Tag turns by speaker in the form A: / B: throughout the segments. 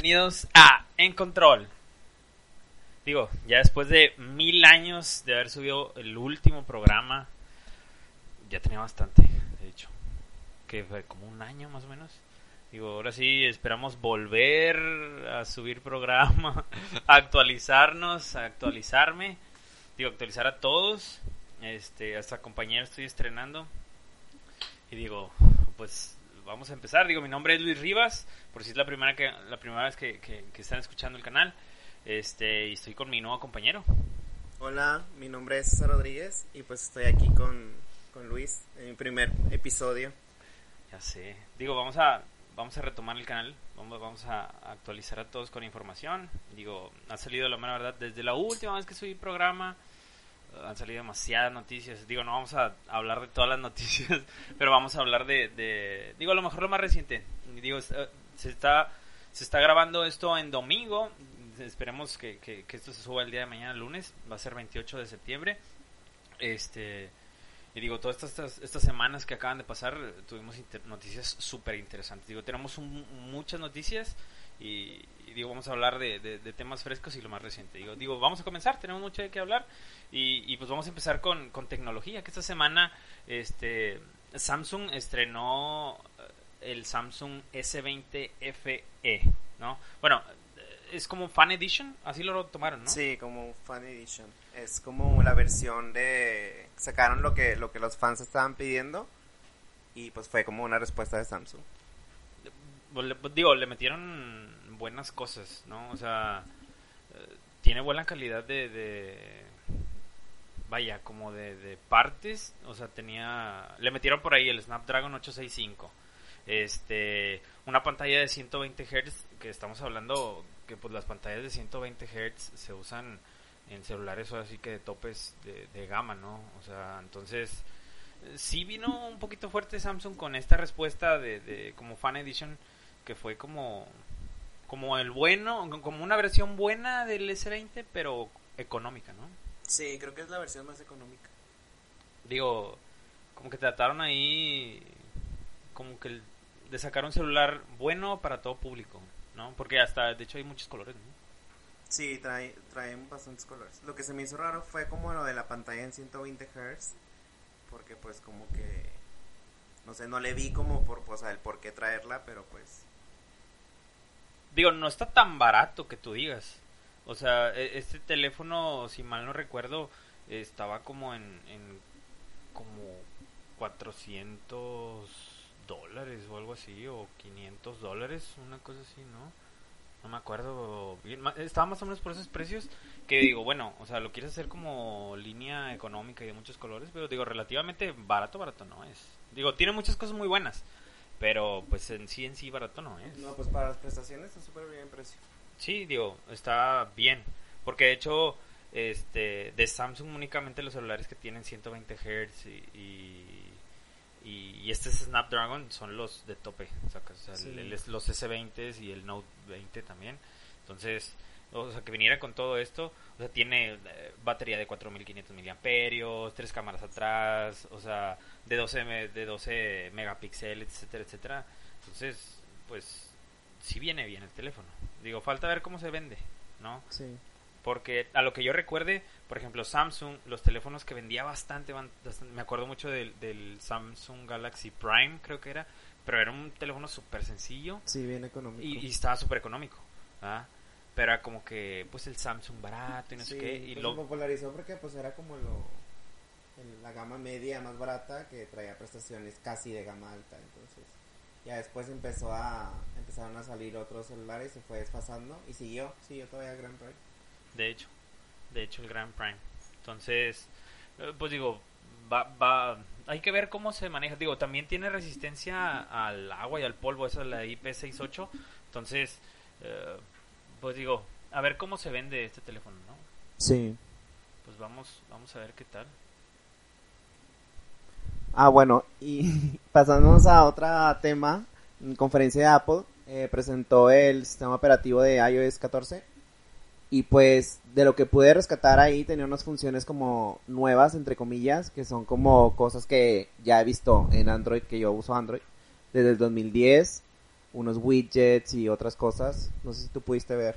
A: Bienvenidos a En Control. Digo, ya después de mil años de haber subido el último programa, ya tenía bastante, de hecho, que fue como un año más o menos. Digo, ahora sí esperamos volver a subir programa, a actualizarnos, actualizarme, digo, actualizar a todos. Este, hasta compañero estoy estrenando. Y digo, pues vamos a empezar. Digo, mi nombre es Luis Rivas, por si es la primera que la primera vez que, que, están escuchando el canal. Este, y estoy con mi nuevo compañero.
B: Hola, mi nombre es César Rodríguez y pues estoy aquí con, con Luis en mi primer episodio.
A: Ya sé. Digo, vamos a vamos a retomar el canal, vamos, vamos a actualizar a todos con información. Digo, ha salido la mera verdad desde la última vez que subí programa han salido demasiadas noticias. Digo, no vamos a hablar de todas las noticias, pero vamos a hablar de, digo, a lo mejor lo más reciente. Digo, eh, se está, se está grabando esto en domingo. Esperemos que, que, esto se suba el día de mañana, lunes. Va a ser 28 de septiembre. Este, y digo, todas estas, estas semanas que acaban de pasar, tuvimos noticias súper interesantes. Digo, tenemos muchas noticias y, digo, vamos a hablar de, de, temas frescos y lo más reciente. Digo, digo, vamos a comenzar, tenemos mucho de qué hablar y, y pues vamos a empezar con, con, tecnología, que esta semana este Samsung estrenó eh, el Samsung S20 FE, ¿no? Bueno, es como Fan Edition, así lo tomaron, ¿no?
B: Sí, como Fan Edition. Es como la versión de sacaron lo que lo que los fans estaban pidiendo y pues fue como una respuesta de Samsung.
A: Digo, le metieron buenas cosas, ¿no? O sea, eh, tiene buena calidad de vaya, como de, partes, o sea, tenía, le metieron por ahí el Snapdragon 865, este, una pantalla de 120 Hz, que estamos hablando que pues las pantallas de 120 Hz se usan en celulares o así que de topes de, gama, ¿no? O sea, entonces, sí vino un poquito fuerte Samsung con esta respuesta de, de como Fan Edition, que fue como, como el bueno, como una versión buena del S20, pero económica, ¿no?
B: Sí, creo que es la versión más económica.
A: Digo, como que trataron ahí como que de sacar un celular bueno para todo público, ¿no? Porque hasta, de hecho, hay muchos colores, ¿no?
B: Sí, trae, traen bastantes colores. Lo que se me hizo raro fue como lo de la pantalla en 120 Hz, porque pues como que, no sé, no le vi como por, pues, el por qué traerla, pero pues...
A: Digo, no está tan barato que tú digas. O sea, e, este teléfono, si mal no recuerdo, estaba como en, en como 400 dólares o algo así, o 500 dólares, una cosa así, ¿no? No me acuerdo bien. Estaba más o menos por esos precios que digo, bueno, o sea, lo quieres hacer como línea económica y de muchos colores, pero digo, relativamente barato, barato no es. Digo, tiene muchas cosas muy buenas, pero pues en sí, en sí, barato no es.
B: No, pues para las prestaciones está súper bien precio.
A: Sí, digo, está bien. Porque de hecho, este, de Samsung únicamente los celulares que tienen 120 Hz y, y, este Snapdragon son los de tope. O sea, los S20 y el Note 20 también. Entonces, o sea, que viniera con todo esto, o sea, tiene eh, batería de 4500 miliamperios, tres cámaras atrás, o sea, de 12, de 12 megapíxeles, etcétera, etcétera. Entonces, pues, sí viene bien el teléfono. Digo, falta ver cómo se vende, ¿no?
B: Sí.
A: Porque a lo que yo recuerde, por ejemplo, Samsung, los teléfonos que vendía bastante, me acuerdo mucho del, Samsung Galaxy Prime, creo que era, pero era un teléfono súper sencillo.
B: Sí, bien económico.
A: Y, estaba súper económico, ¿ah? Pero era como que, pues el Samsung barato y no sé qué. Y
B: pues
A: lo
B: popularizó porque pues era como lo, la gama media más barata que traía prestaciones casi de gama alta, entonces ya después empezó a empezaron a salir otros celulares se fue desfasando y siguió siguió todavía el Grand Prime
A: de hecho de hecho el Grand Prime entonces eh, pues digo va, va, hay que ver cómo se maneja. Digo, también tiene resistencia al agua y al polvo, esa es la IP68. Entonces, eh, pues digo, a ver cómo se vende este teléfono, ¿no?
B: Sí.
A: Pues vamos, vamos a ver qué tal.
B: Ah, bueno, y pasándonos a otro tema, en conferencia de Apple eh, presentó el sistema operativo de iOS 14 y pues de lo que pude rescatar ahí tenía unas funciones como nuevas, entre comillas, que son como cosas que ya he visto en Android, que yo uso Android desde el 2010, unos widgets y otras cosas. No sé si tú pudiste ver.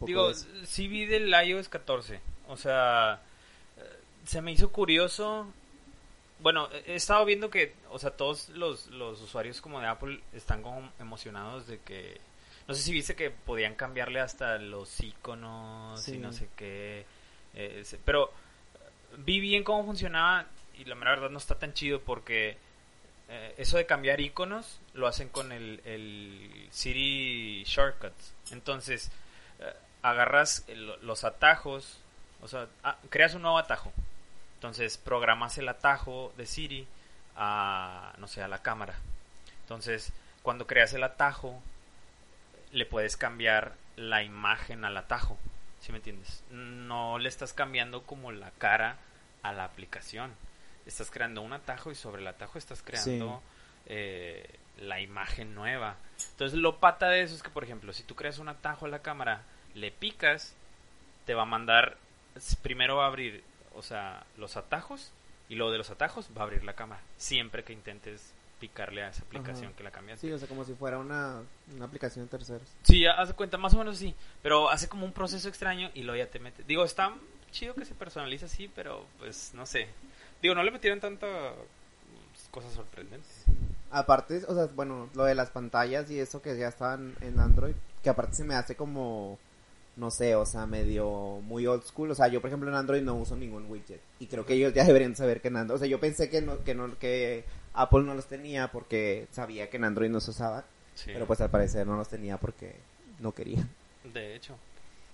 A: Digo, sí vi del iOS 14. O sea, eh, se me hizo curioso. Bueno, he estado viendo que, o sea, todos los, los usuarios como de Apple están como emocionados de que no sé si viste que podían cambiarle hasta los iconos y no sé qué. Eh, pero vi bien cómo funcionaba y la verdad no está tan chido porque eh, eso de cambiar iconos lo hacen con el, el Siri Shortcuts. Entonces, eh, agarras los atajos, o sea, ah, creas un nuevo atajo. Entonces, programas el atajo de Siri a, no sé, a la cámara. Entonces, cuando creas el atajo, le puedes cambiar la imagen al atajo, ¿sí me entiendes? No le estás cambiando como la cara a la aplicación. Estás creando un atajo y sobre el atajo estás creando eh, la imagen nueva. Entonces lo pata de eso es que, por ejemplo, si tú creas un atajo a la cámara, le picas, te va a mandar, primero va a abrir, o sea, los atajos y luego de los atajos va a abrir la cámara. Siempre que intentes picarle a esa aplicación que la cambiaste.
B: Sí, o sea, como si fuera una, una aplicación de terceros.
A: Sí, hace cuenta, más o menos sí. Pero hace como un proceso extraño y luego ya te mete. Digo, está chido que se personaliza así, pero pues no sé. Digo, no le metieron tantas cosas sorprendentes.
B: Aparte, o sea, bueno, lo de las pantallas y eso que ya estaban en Android, que aparte se me hace como no sé, o sea, medio muy old school. O sea, yo por ejemplo en Android no uso ningún widget. Y creo que ellos ya deberían saber que en Android, o sea, yo pensé que no, que no, que Apple no los tenía porque sabía que en Android no se usaba. Pero pues al parecer no los tenía porque no quería.
A: De hecho.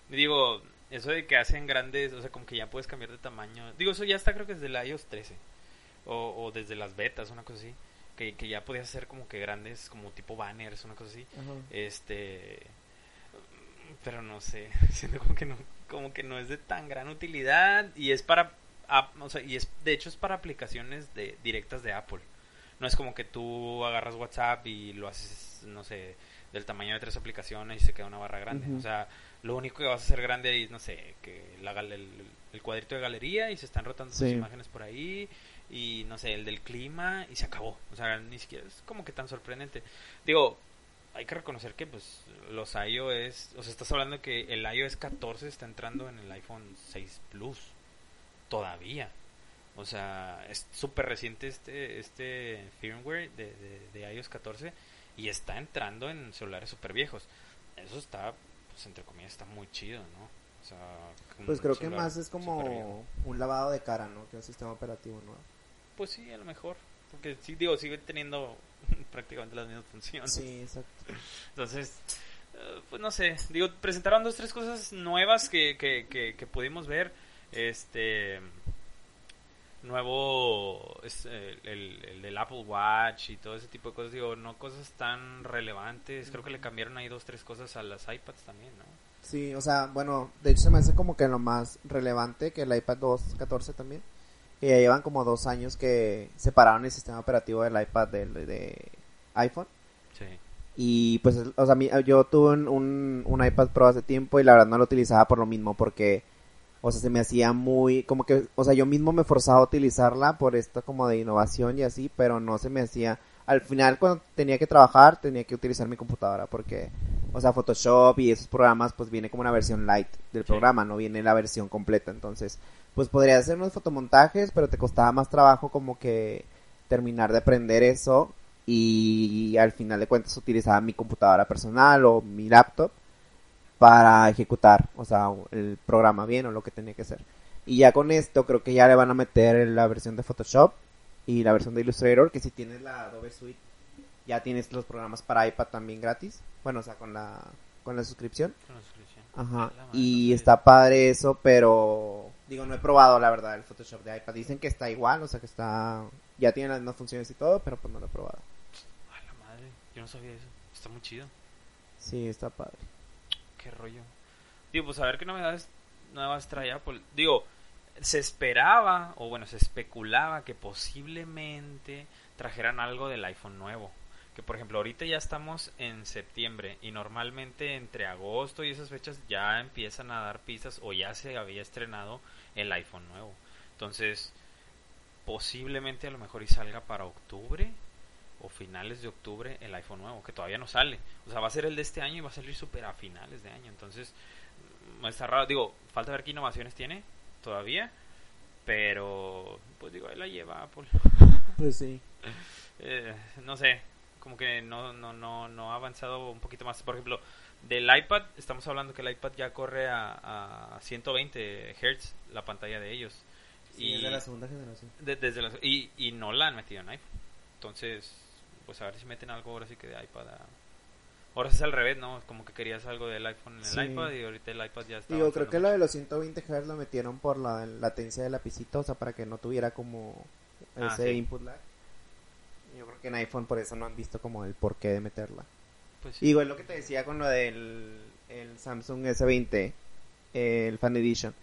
A: Digo, eso de que hacen grandes, o sea, como que ya puedes cambiar de tamaño. Digo, eso ya está creo que desde el iOS 13. O, desde las betas, una cosa así. Que, que ya podías hacer como que grandes, como tipo banners, una cosa así. Este... Pero no sé, siento como que no, como que no es de tan gran utilidad y es para, o sea, y es, de hecho es para aplicaciones de, directas de Apple. No es como que tú agarras WhatsApp y lo haces, no sé, del tamaño de tres aplicaciones y se queda una barra grande. O sea, lo único que vas a hacer grande es, no sé, que la, el, el cuadrito de galería y se están rotando sus imágenes por ahí y no sé, el del clima y se acabó. O sea, ni siquiera es como que tan sorprendente. Digo, hay que reconocer que pues los iOS, o sea, estás hablando que el iOS 14 está entrando en el iPhone 6 Plus todavía. O sea, es súper reciente este, este firmware de, de, iOS 14 y está entrando en celulares súper viejos. Eso está, pues entre comillas, está muy chido, ¿no? O sea,
B: pues creo que más es como un lavado de cara, ¿no? Que un sistema operativo nuevo.
A: Pues sí, a lo mejor. Porque sí, digo, sigue teniendo prácticamente las mismas funciones.
B: Sí, exacto.
A: Entonces, eh, pues no sé. Digo, presentaron dos, tres cosas nuevas que, que, que, que pudimos ver. Este nuevo es el, el, del Apple Watch y todo ese tipo de cosas, digo, no cosas tan relevantes, creo que le cambiaron ahí dos, tres cosas a las iPads también, ¿no?
B: Sí, o sea, bueno, de hecho se me hace como que lo más relevante que el iPad 2 14 también, que ya llevan como dos años que separaron el sistema operativo del iPad del, de iPhone.
A: Sí.
B: Y pues, o sea, yo tuve un, un iPad Pro hace tiempo y la verdad no lo utilizaba por lo mismo, porque o sea, se me hacía muy, como que, o sea, yo mismo me forzaba a utilizarla por esto como de innovación y así, pero no se me hacía, al final cuando tenía que trabajar tenía que utilizar mi computadora porque, o sea, Photoshop y esos programas pues viene como una versión light del programa, no viene la versión completa, entonces, pues podría hacer unos fotomontajes, pero te costaba más trabajo como que terminar de aprender eso y al final de cuentas utilizaba mi computadora personal o mi laptop para ejecutar, o sea, el programa bien o lo que tenía que hacer. Y ya con esto creo que ya le van a meter la versión de Photoshop y la versión de Illustrator, que si tienes la Adobe Suite, ya tienes los programas para iPad también gratis. Bueno, o sea, con la, con la suscripción.
A: Con la suscripción.
B: Ajá. Y está padre eso, pero Digo, no he probado la verdad el Photoshop de iPad. Dicen que está igual, o sea que está... Ya tiene las mismas funciones y todo, pero pues no lo he probado.
A: A la madre, yo no sabía eso. Está muy chido.
B: Sí, está padre.
A: Qué rollo. Digo, pues a ver qué novedades nuevas trae Apple. Digo, se esperaba, o bueno, se especulaba que posiblemente trajeran algo del iPhone nuevo. Que por ejemplo, ahorita ya estamos en septiembre y normalmente entre agosto y esas fechas ya empiezan a dar pistas o ya se había estrenado el iPhone nuevo. Entonces, posiblemente a lo mejor y salga para octubre o finales de octubre el iPhone nuevo, que todavía no sale. O sea, va a ser el de este año y va a salir súper a finales de año. Entonces, mm, está raro. Digo, falta ver qué innovaciones tiene todavía. Pero, pues digo, ahí la lleva Apple.
B: Pues sí.
A: Eh, no sé, como que no, no, no, no ha avanzado un poquito más. Por ejemplo, del iPad, estamos hablando que el iPad ya corre a, a 120 Hz la pantalla de ellos.
B: Sí, es de la segunda generación.
A: de- desde la- y, y no la han metido en iPhone. Entonces, pues a ver si meten algo ahora sí que de iPad a... Ahora es al revés, ¿no? Como que querías algo del iPhone en el iPad y ahorita el iPad ya está...
B: Digo, creo que lo
A: mucho.
B: de los 120 Hz lo metieron por la latencia del lapicito, o sea, para que no tuviera como
A: Ah,
B: ese
A: sí.
B: input lag. Yo creo que en iPhone por eso no han visto como el porqué de meterla.
A: Pues sí.
B: Digo, es lo que te decía con lo del el Samsung S20, el Fan Edition,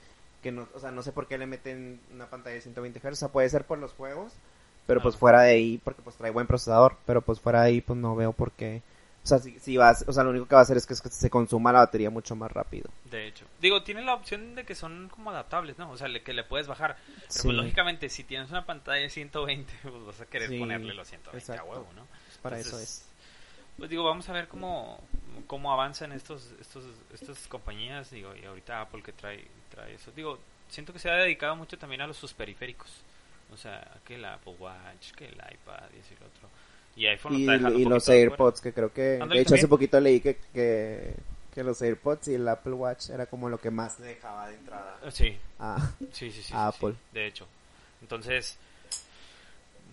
B: que no, o sea, no sé por qué le meten una pantalla de 120 Hz, o sea, puede ser por los juegos, pero pues fuera de ahí, porque pues trae buen procesador, pero pues fuera de ahí pues no veo por qué. O sea, si, si vas, o sea, lo único que va a hacer es que, es que se consuma la batería mucho más rápido.
A: De hecho. Digo, tiene la opción de que son como adaptables, ¿no? O sea, le- que le puedes bajar. Pero
B: Sí.
A: pues lógicamente, si tienes una pantalla de 120, pues vas a querer
B: Sí,
A: ponerle los 120 a
B: exacto.
A: huevo, ¿no?
B: Para
A: Entonces,
B: eso es.
A: Pues digo, vamos a ver cómo, cómo avanzan estos, estos, estas compañías, digo, y ahorita Apple que trae, trae eso. Digo, siento que se ha dedicado mucho también a los sus periféricos. O sea, que el Apple Watch, que el iPad y así lo otro. Y iPhone
B: Y,
A: está
B: y los AirPods, que creo que, de hecho hace poquito leí que, que, que los AirPods y el Apple Watch era como lo que más dejaba de entrada
A: fuera. Sí,
B: a,
A: sí, sí, sí.
B: a
A: sí, sí,
B: Apple.
A: de hecho. Entonces,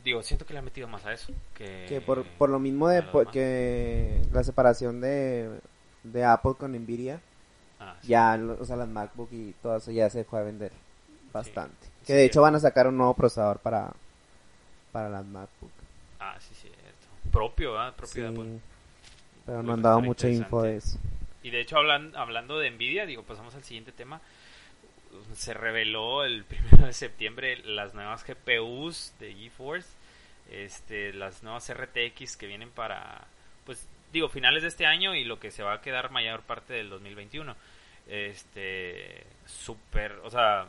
A: digo, siento que le han metido más a eso. Que,
B: que por, por lo mismo de que la separación de, de Apple con Nvidia,
A: Ah, sí.
B: ya, o sea, las MacBook y todo eso ya se dejó de vender bastante. Que
A: Sí,
B: de hecho van a sacar un nuevo procesador para, para las MacBook.
A: Ah, sí, cierto. Propio, ¿verdad? Propio de
B: Sí,
A: Apple.
B: pero no han dado mucha info de eso.
A: Y de hecho, hablan, hablando de Nvidia, digo, pasamos al siguiente tema. Se reveló el primero de septiembre las nuevas GPUs de GeForce, este, las nuevas RTX que vienen para, pues, digo, finales de este año y lo que se va a quedar mayor parte del 2021. Este, súper, o sea,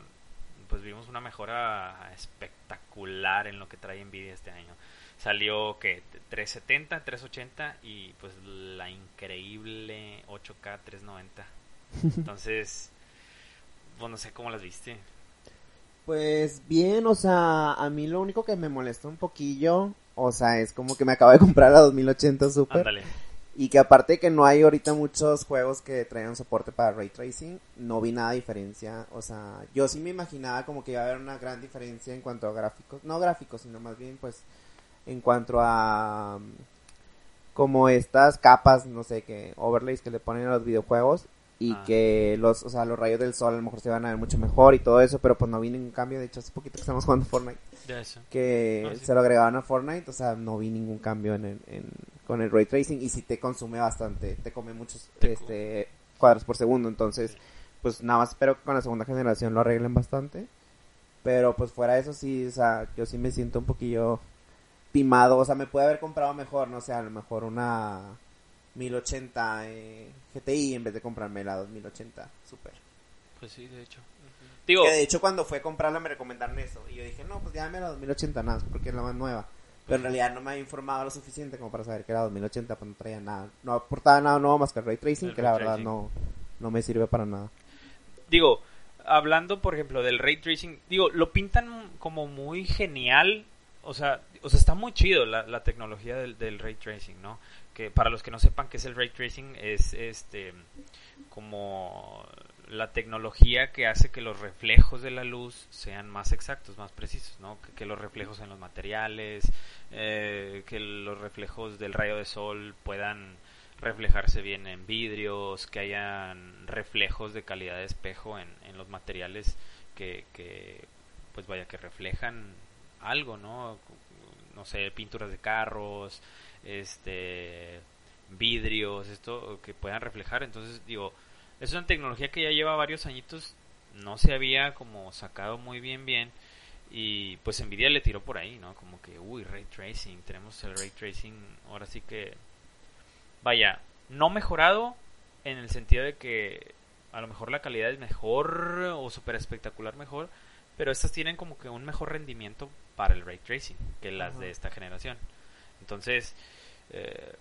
A: pues vimos una mejora espectacular en lo que trae Nvidia este año. Salió que 370, 380 y pues la increíble 8K 390. Entonces, pues no sé cómo las viste.
B: Pues bien, o sea, a mí lo único que me molesta un poquillo, o sea, es como que me acabo de comprar la 2080 Super.
A: Ándale.
B: Y que aparte que no hay ahorita muchos juegos que traigan soporte para ray tracing, no vi nada de diferencia. O sea, yo sí me imaginaba como que iba a haber una gran diferencia en cuanto a gráficos. No gráficos, sino más bien pues en cuanto a um, como estas capas, no sé, que overlays que le ponen a los videojuegos y
A: Ah.
B: que los, o sea, los rayos del sol a lo mejor se van a ver mucho mejor y todo eso, pero pues no vi ningún cambio. De hecho, hace poquito que estamos jugando Fortnite
A: De eso.
B: que
A: Ah, sí.
B: se lo agregaban a Fortnite, o sea, no vi ningún cambio en, el- en- con el ray tracing y sí te consume bastante, te come muchos
A: Te
B: este cuadros por segundo, entonces pues nada más espero que con la segunda generación lo arreglen bastante. Pero pues fuera de eso sí, o sea, yo sí me siento un poquillo timado, o sea, me puede haber comprado mejor, no sé, a lo mejor una 1080 eh, GTI en vez de comprarme la 2080 Super.
A: Pues sí, de hecho. Digo,
B: Que de hecho cuando fue a comprarla me recomendaron eso. Y yo dije, no, pues ya me la 2080 nada, porque es la más nueva. Pero en realidad no me había informado lo suficiente como para saber que era 2080, pues no traía nada. No aportaba nada nuevo más que el Ray Tracing,
A: El
B: que
A: ray
B: la verdad
A: tracing.
B: no, no me sirve para nada.
A: digo, hablando por ejemplo del ray tracing, digo, lo pintan como muy genial, o sea, o sea está muy chido la, la tecnología del, del ray tracing, ¿no? Que para los que no sepan qué es el ray tracing es este como la tecnología que hace que los reflejos de la luz sean más exactos, más precisos, ¿no? Que, los reflejos en los materiales, eh, que los reflejos del rayo de sol puedan reflejarse bien en vidrios, que hayan reflejos de calidad de espejo en, en los materiales que que, que, pues vaya, que reflejan algo, ¿no? No sé, pinturas de carros, este, vidrios, esto que puedan reflejar. Entonces, digo, es una tecnología que ya lleva varios añitos, no se había como sacado muy bien bien y pues Nvidia le tiró por ahí, ¿no? Como que, uy, ray tracing, tenemos el ray tracing, ahora sí que, vaya, no mejorado en el sentido de que a lo mejor la calidad es mejor o súper espectacular mejor, pero estas tienen como que un mejor rendimiento para el ray tracing que las de esta generación. Entonces, eh,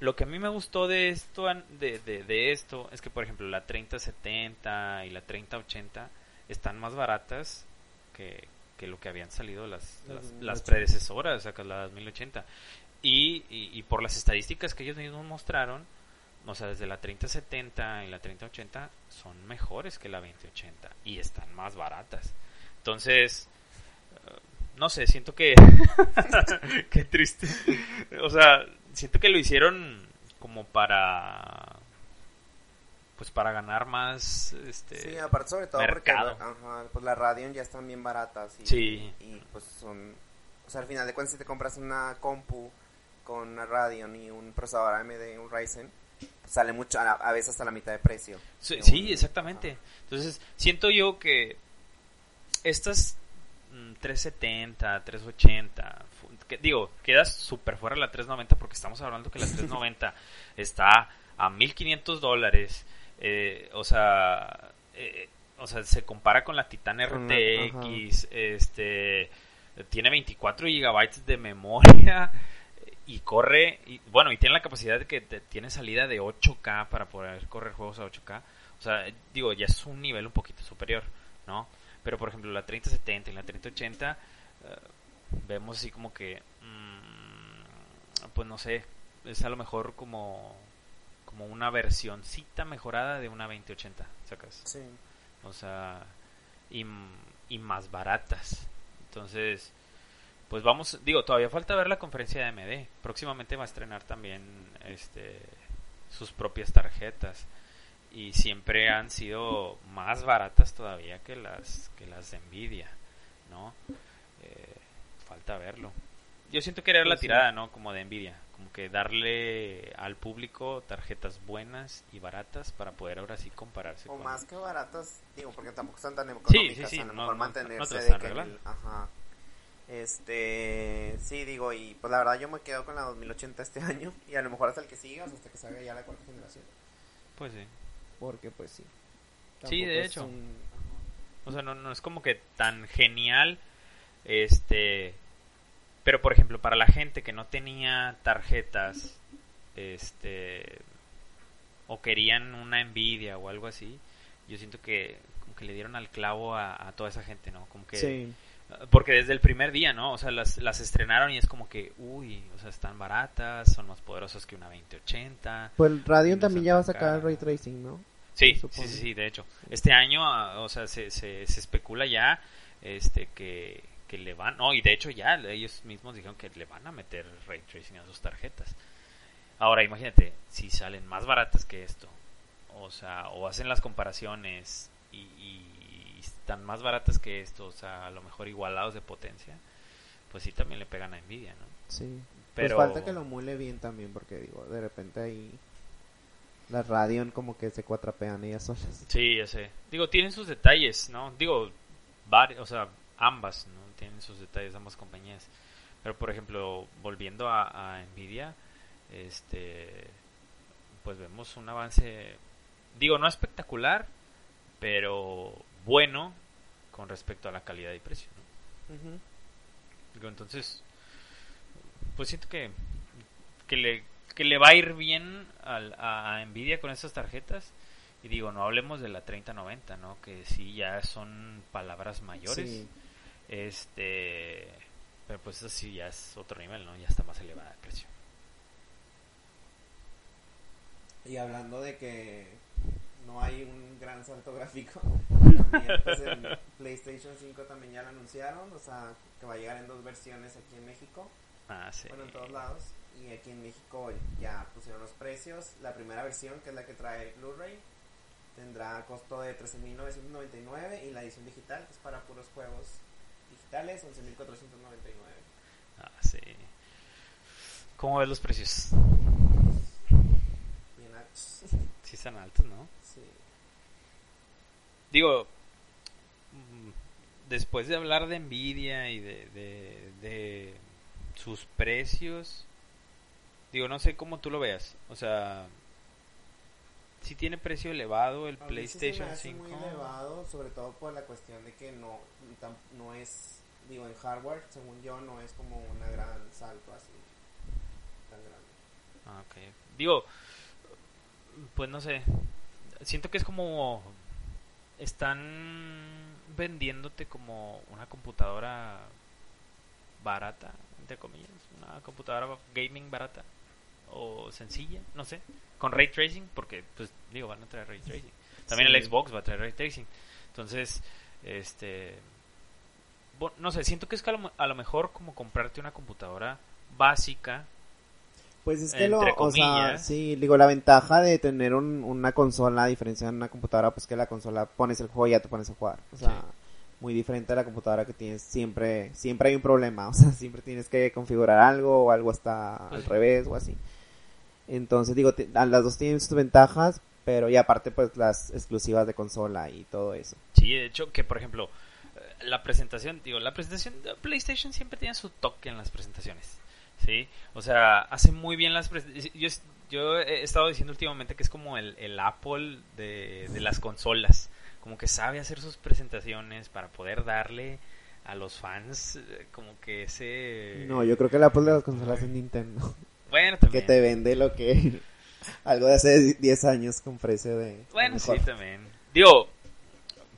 A: lo que a mí me gustó de esto, de, de, esto es que, por ejemplo, la 3070 y la 3080 están más baratas que, que lo que habían salido las, las, predecesoras, o sea, las 1080. Y, y, por las estadísticas que ellos mismos mostraron, o sea, desde la 3070 y la 3080 son mejores que la 2080 y están más baratas. Entonces, eh, no sé, siento que... Qué triste. O sea, siento que lo hicieron como para pues para ganar más este
B: sí aparte sobre todo
A: mercado.
B: porque pues las Radeon ya están bien baratas y,
A: sí.
B: y pues son o sea al final de cuentas si te compras una compu con una Radeon y un procesador AMD un Ryzen pues sale mucho a, veces hasta la mitad de precio
A: sí, exactamente entonces siento yo que estas 370 mm, 380 que, digo, quedas súper fuera la 390 porque estamos hablando que la 390 está a 1500 dólares. Eh, o sea, eh, o sea, se compara con la Titan RTX, este, tiene 24 gigabytes de memoria y corre, y, bueno, y tiene la capacidad de que tiene salida de 8K para poder correr juegos a 8K. O sea, digo, ya es un nivel un poquito superior, ¿no? Pero por ejemplo, la 3070 y la 3080 vemos así como que, mm, pues no sé, es a lo mejor como, como una versioncita mejorada de una 2080, ¿sacas?
B: Sí.
A: O sea, y, y más baratas. Entonces, pues vamos, digo, todavía falta ver la conferencia de AMD. Próximamente va a estrenar también este sus propias tarjetas y siempre han sido más baratas todavía que las que las de Nvidia, ¿no? Falta verlo. Yo siento que era la pues tirada, ¿no? Como de envidia. Como que darle al público tarjetas buenas y baratas para poder ahora sí compararse.
B: O más que baratas, digo, porque tampoco están tan económicas.
A: Sí, sí,
B: sí.
A: A lo mejor
B: mantenerse de que ajá. Este, sí, digo, y pues la verdad yo me quedo con la 2080 este año. Y a lo mejor hasta el que siga, hasta que salga ya la cuarta generación.
A: Pues sí.
B: Porque pues sí.
A: sí, de hecho. O sea, no, no es como que tan genial. Este pero por ejemplo, para la gente que no tenía tarjetas, este, o querían una envidia o algo así, yo siento que como que le dieron al clavo a, toda esa gente, ¿no? Como que
B: sí.
A: porque desde el primer día, ¿no? O sea, las, las estrenaron y es como que, uy, o sea, están baratas, son más poderosas que una 2080.
B: Pues el Radeon también ya va a sacar el ray tracing, ¿no?
A: Sí, sí, sí, de hecho. Este año, o sea, se, se, se especula ya este que que le van, no, y de hecho ya ellos mismos dijeron que le van a meter ray tracing a sus tarjetas. Ahora imagínate, si salen más baratas que esto, o sea, o hacen las comparaciones y, y están más baratas que esto, o sea, a lo mejor igualados de potencia, pues sí también le pegan a Nvidia, ¿no?
B: Sí. Pues Pero falta que lo mule bien también, porque digo, de repente ahí las Radeon como que se cuatrapean ellas solas.
A: Sí, ya sé. Digo, tienen sus detalles, ¿no? Digo, varios, o sea, ambas, ¿no? Tienen sus detalles ambas compañías. Pero por ejemplo, volviendo a, Nvidia, este, pues vemos un avance, digo, no espectacular, pero bueno con respecto a la calidad y precio. Digo, entonces, pues siento que, que, le, que le va a ir bien a, a Nvidia con estas tarjetas. Y digo, no hablemos de la 3090, ¿no? Que sí ya son palabras mayores. Este, pero pues eso sí ya es otro nivel, ¿no? Ya está más elevada el precio.
B: Y hablando de que no hay un gran salto gráfico, también pues el PlayStation 5 también ya lo anunciaron, o sea, que va a llegar en dos versiones aquí en México.
A: Ah, sí.
B: Bueno, en todos lados. Y aquí en México ya pusieron los precios. La primera versión, que es la que trae Blu-ray, tendrá costo de 13.999 y la edición digital, que es para puros juegos digitales, 11.499.
A: Ah, sí. ¿Cómo ves los precios?
B: Bien altos.
A: Sí están altos, ¿no?
B: Sí.
A: Digo, mm, después de hablar de Nvidia y de, de, de sus precios, digo, no sé cómo tú lo veas. O sea, si tiene precio elevado el
B: A mí sí se me
A: PlayStation
B: hace
A: 5.
B: muy elevado, sobre todo por la cuestión de que no, no es, digo, en hardware, según yo, no es como una gran salto así, tan grande.
A: Ah, ok. Digo, pues no sé. Siento que es como. Están vendiéndote como una computadora barata, entre comillas. Una computadora gaming barata. O sencilla, no sé. Con ray tracing, porque, pues, digo, van a traer ray tracing. También el. Xbox va a traer ray tracing. Entonces, este. No sé, siento que es que a lo, a lo mejor como comprarte una computadora básica
B: Pues es que lo, o sea, sí, digo, la ventaja de tener un- una consola, a diferencia de una computadora, pues que la consola pones el juego y ya te pones a jugar. O sea,
A: Sí.
B: muy diferente a la computadora que tienes siempre, siempre hay un problema, o sea, siempre tienes que configurar algo o algo está
A: Pues
B: al
A: sí.
B: revés o así. Entonces, digo, te- las dos tienen sus ventajas, pero y aparte pues las exclusivas de consola y todo eso.
A: Sí, de hecho, que por ejemplo, la presentación, digo, la presentación de PlayStation siempre tiene su toque en las presentaciones. ¿Sí? O sea, hace muy bien las presentaciones. Yo, yo he estado diciendo últimamente que es como el, el Apple de, de las consolas. Como que sabe hacer sus presentaciones para poder darle a los fans eh, como que ese...
B: No, yo creo que la Apple de las consolas es Nintendo,
A: Bueno,
B: que
A: también.
B: te vende lo que algo de hace 10 años con precio de
A: Bueno, sí, también. Digo,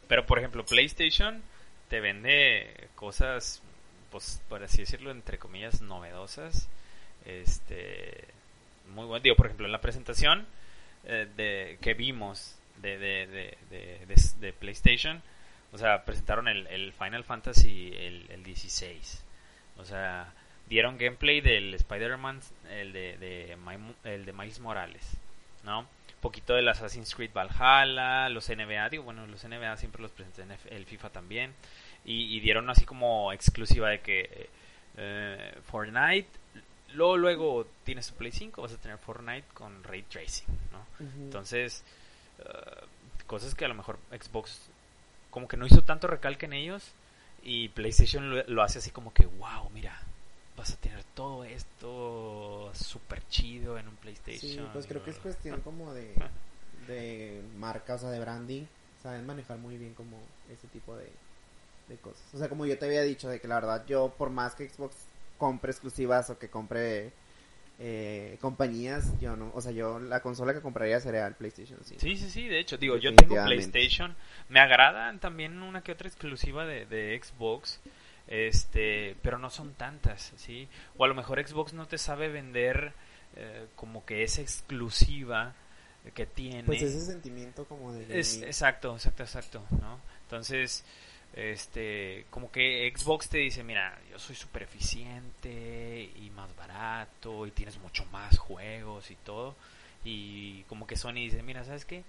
A: pero por ejemplo, PlayStation te vende cosas, pues, por así decirlo, entre comillas, novedosas. Este, muy bueno. Digo, por ejemplo, en la presentación eh, de que vimos de, de, de, PlayStation, o sea, presentaron el, el Final Fantasy el, el 16. O sea, dieron gameplay del Spider-Man, el de, de, el de Miles Morales, ¿no? Poquito del Assassin's Creed Valhalla, los NBA, digo, bueno, los NBA siempre los presentan, el FIFA también, y, y dieron así como exclusiva de que eh, Fortnite, luego, luego tienes tu Play 5, vas a tener Fortnite con Ray Tracing, ¿no? Entonces, eh, cosas que a lo mejor Xbox como que no hizo tanto recalque en ellos, y PlayStation lo, lo hace así como que, wow, mira, vas a tener todo esto súper chido en un PlayStation.
B: Sí, pues creo que es cuestión como de, de marca, o sea, de branding. Saben manejar muy bien como ese tipo de, de cosas. O sea, como yo te había dicho, de que la verdad yo, por más que Xbox compre exclusivas o que compre eh, compañías, yo no, o sea, yo la consola que compraría sería el PlayStation 5.
A: Sí, sí, sí, de hecho, digo, yo tengo. PlayStation, me agradan también una que otra exclusiva de, de Xbox, este, pero no son tantas, ¿sí? O a lo mejor Xbox no te sabe vender eh, como que esa exclusiva que tiene.
B: Pues ese sentimiento como de...
A: Es, exacto, exacto, exacto, ¿no? Entonces, este, como que Xbox te dice, mira, yo soy súper eficiente y más barato y tienes mucho más juegos y todo. Y como que Sony dice, mira, ¿sabes qué?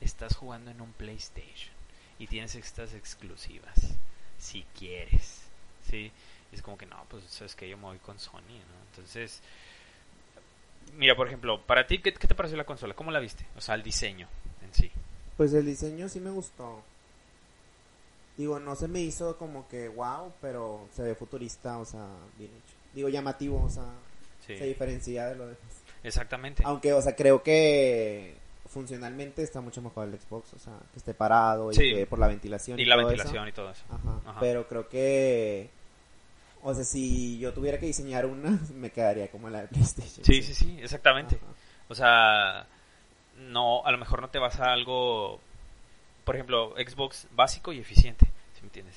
A: Estás jugando en un PlayStation y tienes estas exclusivas, si quieres, ¿sí? Y es como que, no, pues, ¿sabes que Yo me voy con Sony, ¿no? Entonces, mira, por ejemplo, para ti, ¿qué, qué te pareció la consola? ¿Cómo la viste? O sea, el diseño en sí.
B: Pues el diseño sí me gustó. Digo, no se me hizo como que wow, pero se ve futurista, o sea, bien hecho. Digo, llamativo, o sea,
A: Sí,
B: se diferencia de lo demás.
A: exactamente.
B: Aunque, o sea, creo que funcionalmente está mucho mejor el Xbox, o sea, que esté parado y
A: Sí.
B: que por la ventilación
A: Y la
B: todo
A: ventilación
B: eso.
A: y todo eso.
B: Ajá.
A: Ajá.
B: Pero creo que, o sea, si yo tuviera que diseñar una, me quedaría como la de PlayStation.
A: Sí, sí, sí, exactamente.
B: Ajá.
A: O sea, no, a lo mejor no te vas a algo, por ejemplo, Xbox básico y eficiente, si me entiendes.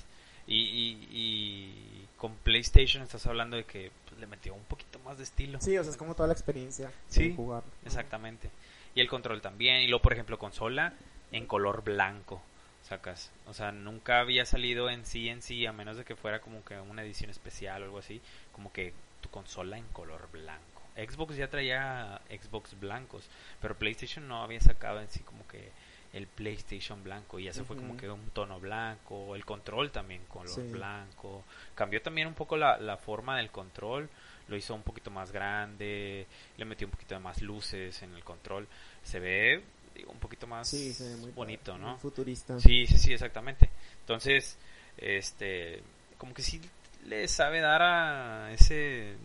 A: Y, y, y con PlayStation estás hablando de que pues, le metió un poquito más de estilo.
B: Sí, o sea, es como toda la experiencia
A: Sí,
B: de jugar.
A: Exactamente. Y el control también. Y luego, por ejemplo, consola en color blanco. Sacas. O sea, nunca había salido en sí en sí, a menos de que fuera como que una edición especial o algo así. Como que tu consola en color blanco. Xbox ya traía Xbox blancos, pero PlayStation no había sacado en sí como que el PlayStation blanco. Y ya se fue como que un tono blanco. El control también color
B: Sí.
A: blanco. Cambió también un poco la, la forma del control. Lo hizo un poquito más grande. Le metió un poquito de más luces en el control. Se ve digo, un poquito más
B: Sí, se ve muy
A: bonito,
B: padre,
A: ¿no?
B: muy futurista.
A: Sí, sí, sí, exactamente. Entonces, este, como que sí le sabe dar a ese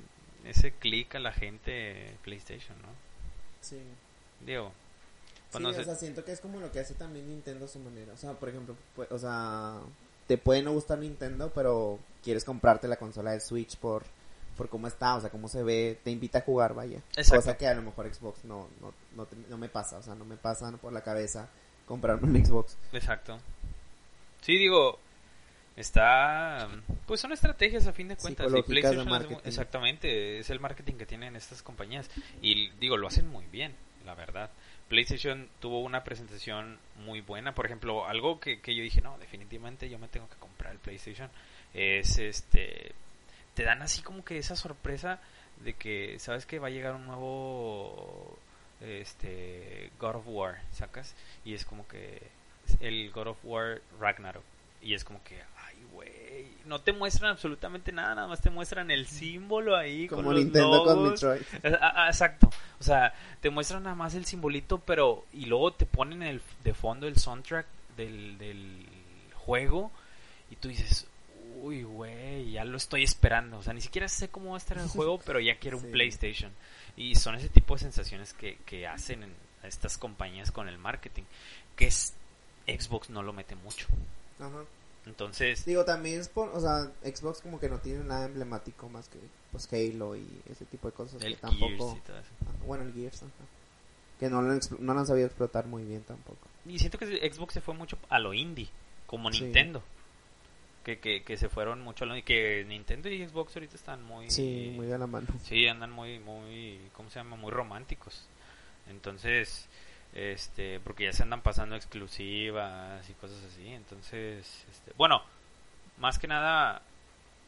A: ese clic a la gente PlayStation, ¿no?
B: Sí.
A: Digo,
B: Sí, o
A: se-
B: sea, siento que es como lo que hace también Nintendo a su manera. O sea, por ejemplo, pu- o sea, te puede no gustar Nintendo, pero quieres comprarte la consola de Switch por por cómo está, o sea, cómo se ve, te invita a jugar, vaya.
A: Exacto.
B: Cosa que a lo mejor Xbox no no, no, te- no me pasa, o sea, no me pasa por la cabeza comprarme un Xbox.
A: Exacto. Sí, digo, está... Pues son estrategias a fin de cuentas. y
B: Psicológicas de
A: PlayStation
B: marketing.
A: exactamente, es el marketing que tienen estas compañías. Y digo, lo hacen muy bien, la verdad. PlayStation tuvo una presentación muy buena. Por ejemplo, algo que, que yo dije, no, definitivamente yo me tengo que comprar el PlayStation. Es este... Te dan así como que esa sorpresa de que, ¿sabes que Va a llegar un nuevo... Este... God of War, ¿sacas? Y es como que el God of War Ragnarok. Y es como que, no te muestran absolutamente nada, nada más te muestran el símbolo ahí
B: Como
A: con los
B: Nintendo con. Metroid.
A: Ah, ah, Exacto, o sea, te muestran nada más el simbolito, pero y luego te ponen el, de fondo el soundtrack del, del juego y tú dices, uy, güey, ya lo estoy esperando. O sea, ni siquiera sé cómo va a estar el juego, pero ya quiero un
B: Sí.
A: PlayStation. Y son ese tipo de sensaciones que, que hacen en estas compañías con el marketing, que es, Xbox no lo mete mucho.
B: Ajá.
A: Entonces,
B: Digo, también es por, o sea, Xbox como que no tiene nada emblemático más que pues Halo y ese tipo de cosas
A: el
B: que tampoco
A: Gears y todo eso.
B: Ajá, bueno, el Gears, ajá. Que no lo, no lo han sabido explotar muy bien tampoco.
A: Y siento que Xbox se fue mucho a lo indie, como
B: Sí.
A: Nintendo. Que, que, que se fueron mucho a lo que Nintendo y Xbox ahorita están muy...
B: Sí, muy a la mano.
A: Sí, andan muy, muy, ¿cómo se llama? Muy románticos. Entonces, este, porque ya se andan pasando exclusivas y cosas así. Entonces, este, bueno, más que nada,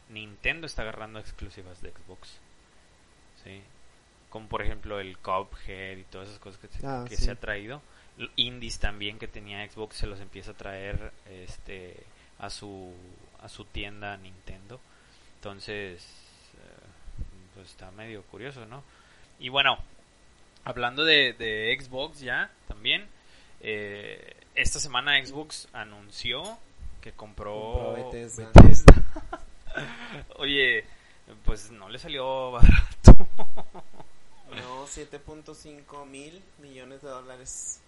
A: Nintendo está agarrando exclusivas de Xbox. Sí. Como por ejemplo el Cuphead y todas esas cosas que, se,
B: Ah,
A: que
B: sí.
A: se ha traído. Indies también que tenía Xbox se los empieza a traer este a su a su tienda Nintendo. Entonces, eh, pues está medio curioso, ¿no? Y bueno, hablando de, de Xbox ya también, eh, esta semana Xbox anunció que compró,
B: Compró Bethesda.
A: Bethesda. Oye, pues no le salió barato.
B: No, 7.5 mil millones de dólares.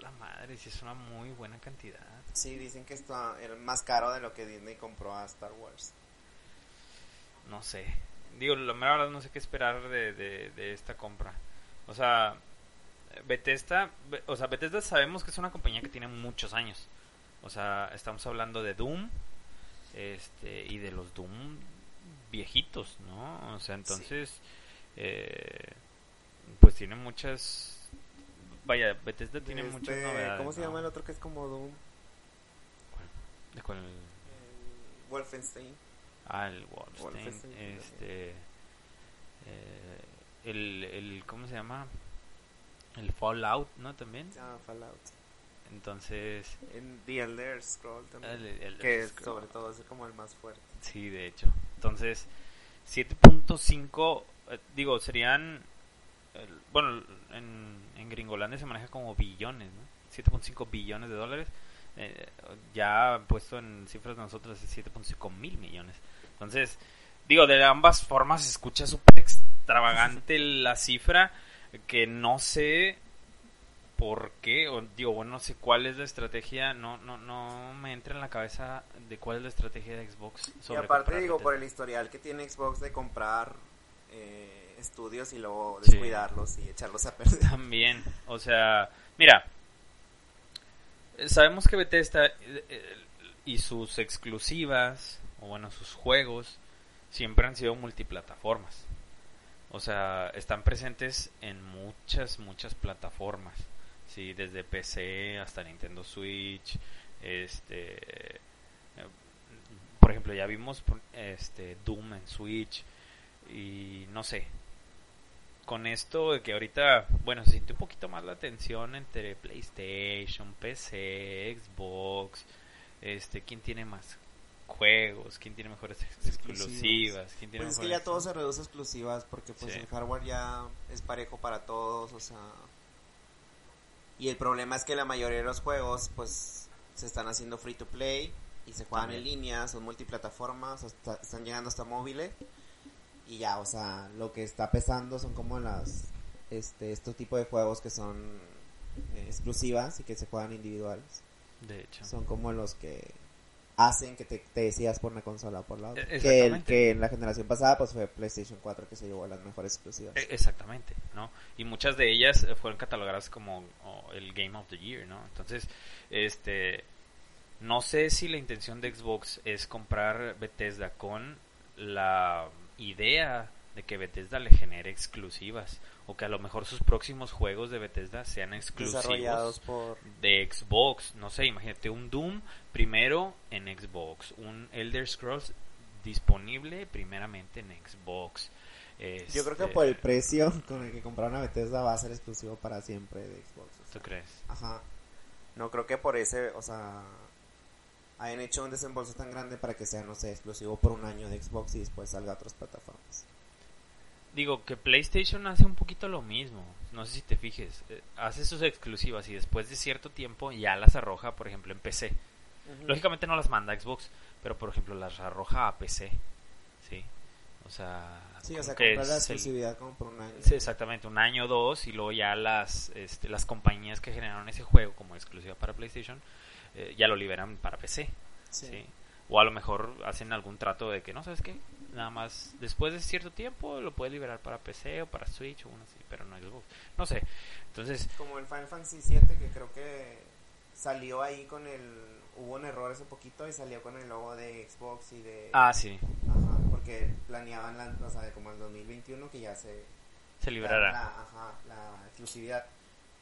A: La madre, si es una muy buena cantidad.
B: Sí, dicen que está era más caro de lo que Disney compró a Star Wars.
A: No sé. Digo, la verdad no sé qué esperar de, de, de esta compra. O sea, Bethesda, Be- o sea, Bethesda sabemos que es una compañía que tiene muchos años. O sea, estamos hablando de Doom este y de los Doom viejitos, ¿no? O sea, entonces eh, pues tiene muchas vaya, Bethesda tiene
B: Este,
A: muchas novedades.
B: ¿Cómo se
A: ¿no?
B: llama el otro que es como Doom?
A: ¿De cuál?
B: El Wolfenstein.
A: Ah, el Wolfenstein,
B: Wolfenstein,
A: este, eh, el, el, ¿cómo se llama? El Fallout, ¿no? También.
B: Ah, Fallout.
A: Entonces,
B: En The Elder Scroll también.
A: el, el-
B: que es,
A: Scroll.
B: sobre todo es como el más fuerte.
A: Sí, de hecho. Entonces, 7.5, eh, digo, serían, bueno, en, en Gringolandia se maneja como billones, ¿no? 7.5 billones de dólares. Eh, ya puesto en cifras de nosotros es 7.5 mil millones. Entonces, digo, de ambas formas se escucha súper extravagante la cifra que no sé por qué, o digo, bueno, no sé cuál es la estrategia, no no no me entra en la cabeza de cuál es la estrategia de Xbox
B: Y
A: sobre
B: aparte
A: comprar
B: digo, por el historial que tiene Xbox de comprar eh, estudios y luego
A: Sí.
B: descuidarlos y echarlos a perder.
A: También, o sea, mira, sabemos que Bethesda eh, eh, y sus exclusivas, o bueno, sus juegos, siempre han sido multiplataformas. O sea, están presentes en muchas, muchas plataformas. Sí, desde PC hasta Nintendo Switch, este, eh, por ejemplo, ya vimos este Doom en Switch y no sé. con esto de que ahorita, bueno, se siente un poquito más la tensión entre PlayStation, PC, Xbox, este, ¿quién tiene más juegos? ¿Quién tiene mejores exclusivas? ¿Quién tiene
B: pues es que ya todo se reduce a exclusivas porque pues el hardware ya es parejo para todos, o sea... Y el problema es que la mayoría de los juegos pues se están haciendo free to play y se juegan en línea, son multiplataformas, están llegando hasta móviles y ya, o sea, lo que está pesando son como las este estos tipos de juegos que son eh, exclusivas y que se juegan individuales.
A: De hecho.
B: Son como los que hacen que te, te decidas por una consola o por la otra. E, que, el, que en la generación pasada pues fue PlayStation 4 que se llevó las mejores exclusivas.
A: E, exactamente, ¿no? Y muchas de ellas fueron catalogadas como el Game of the Year, ¿no? Entonces, este no sé si la intención de Xbox es comprar Bethesda con la idea de que Bethesda le genere exclusivas o que a lo mejor sus próximos juegos de Bethesda sean exclusivos
B: por...
A: de Xbox. No sé, imagínate un Doom primero en Xbox, un Elder Scrolls disponible primeramente en Xbox.
B: Yo creo que por el este, precio con el que compraron a Bethesda va a ser exclusivo para siempre de Xbox.
A: ¿Tú crees?
B: Ajá. No creo que por ese, o sea, hayan hecho un desembolso tan grande para que sea, no sé, exclusivo por un año de Xbox y después salga a otras plataformas.
A: Digo que PlayStation hace un poquito lo mismo. No sé si te fijes. Eh, hace sus exclusivas y después de cierto tiempo ya las arroja, por ejemplo, en PC. Lógicamente no las manda a Xbox, pero por ejemplo las arroja a PC. ¿Sí? O sea,
B: sí, o sea, comprar la exclusividad como por un año.
A: Sí, exactamente, un año o dos y luego ya las, este, las compañías que generaron ese juego como exclusiva para PlayStation eh, ya lo liberan para PC. Sí. O a lo mejor hacen algún trato de que, no, ¿sabes qué? Nada más después de cierto tiempo lo puedes liberar para PC o para Switch o uno así, pero no Xbox. No sé. Entonces.
B: Como el Final Fantasy 7 que creo que salió ahí con el. Hubo un error hace poquito y salió con el logo de Xbox y de.
A: Ah, sí.
B: Ajá, porque planeaban, la, o sea, como el 2021 que ya se.
A: Se liberara.
B: ajá, la exclusividad.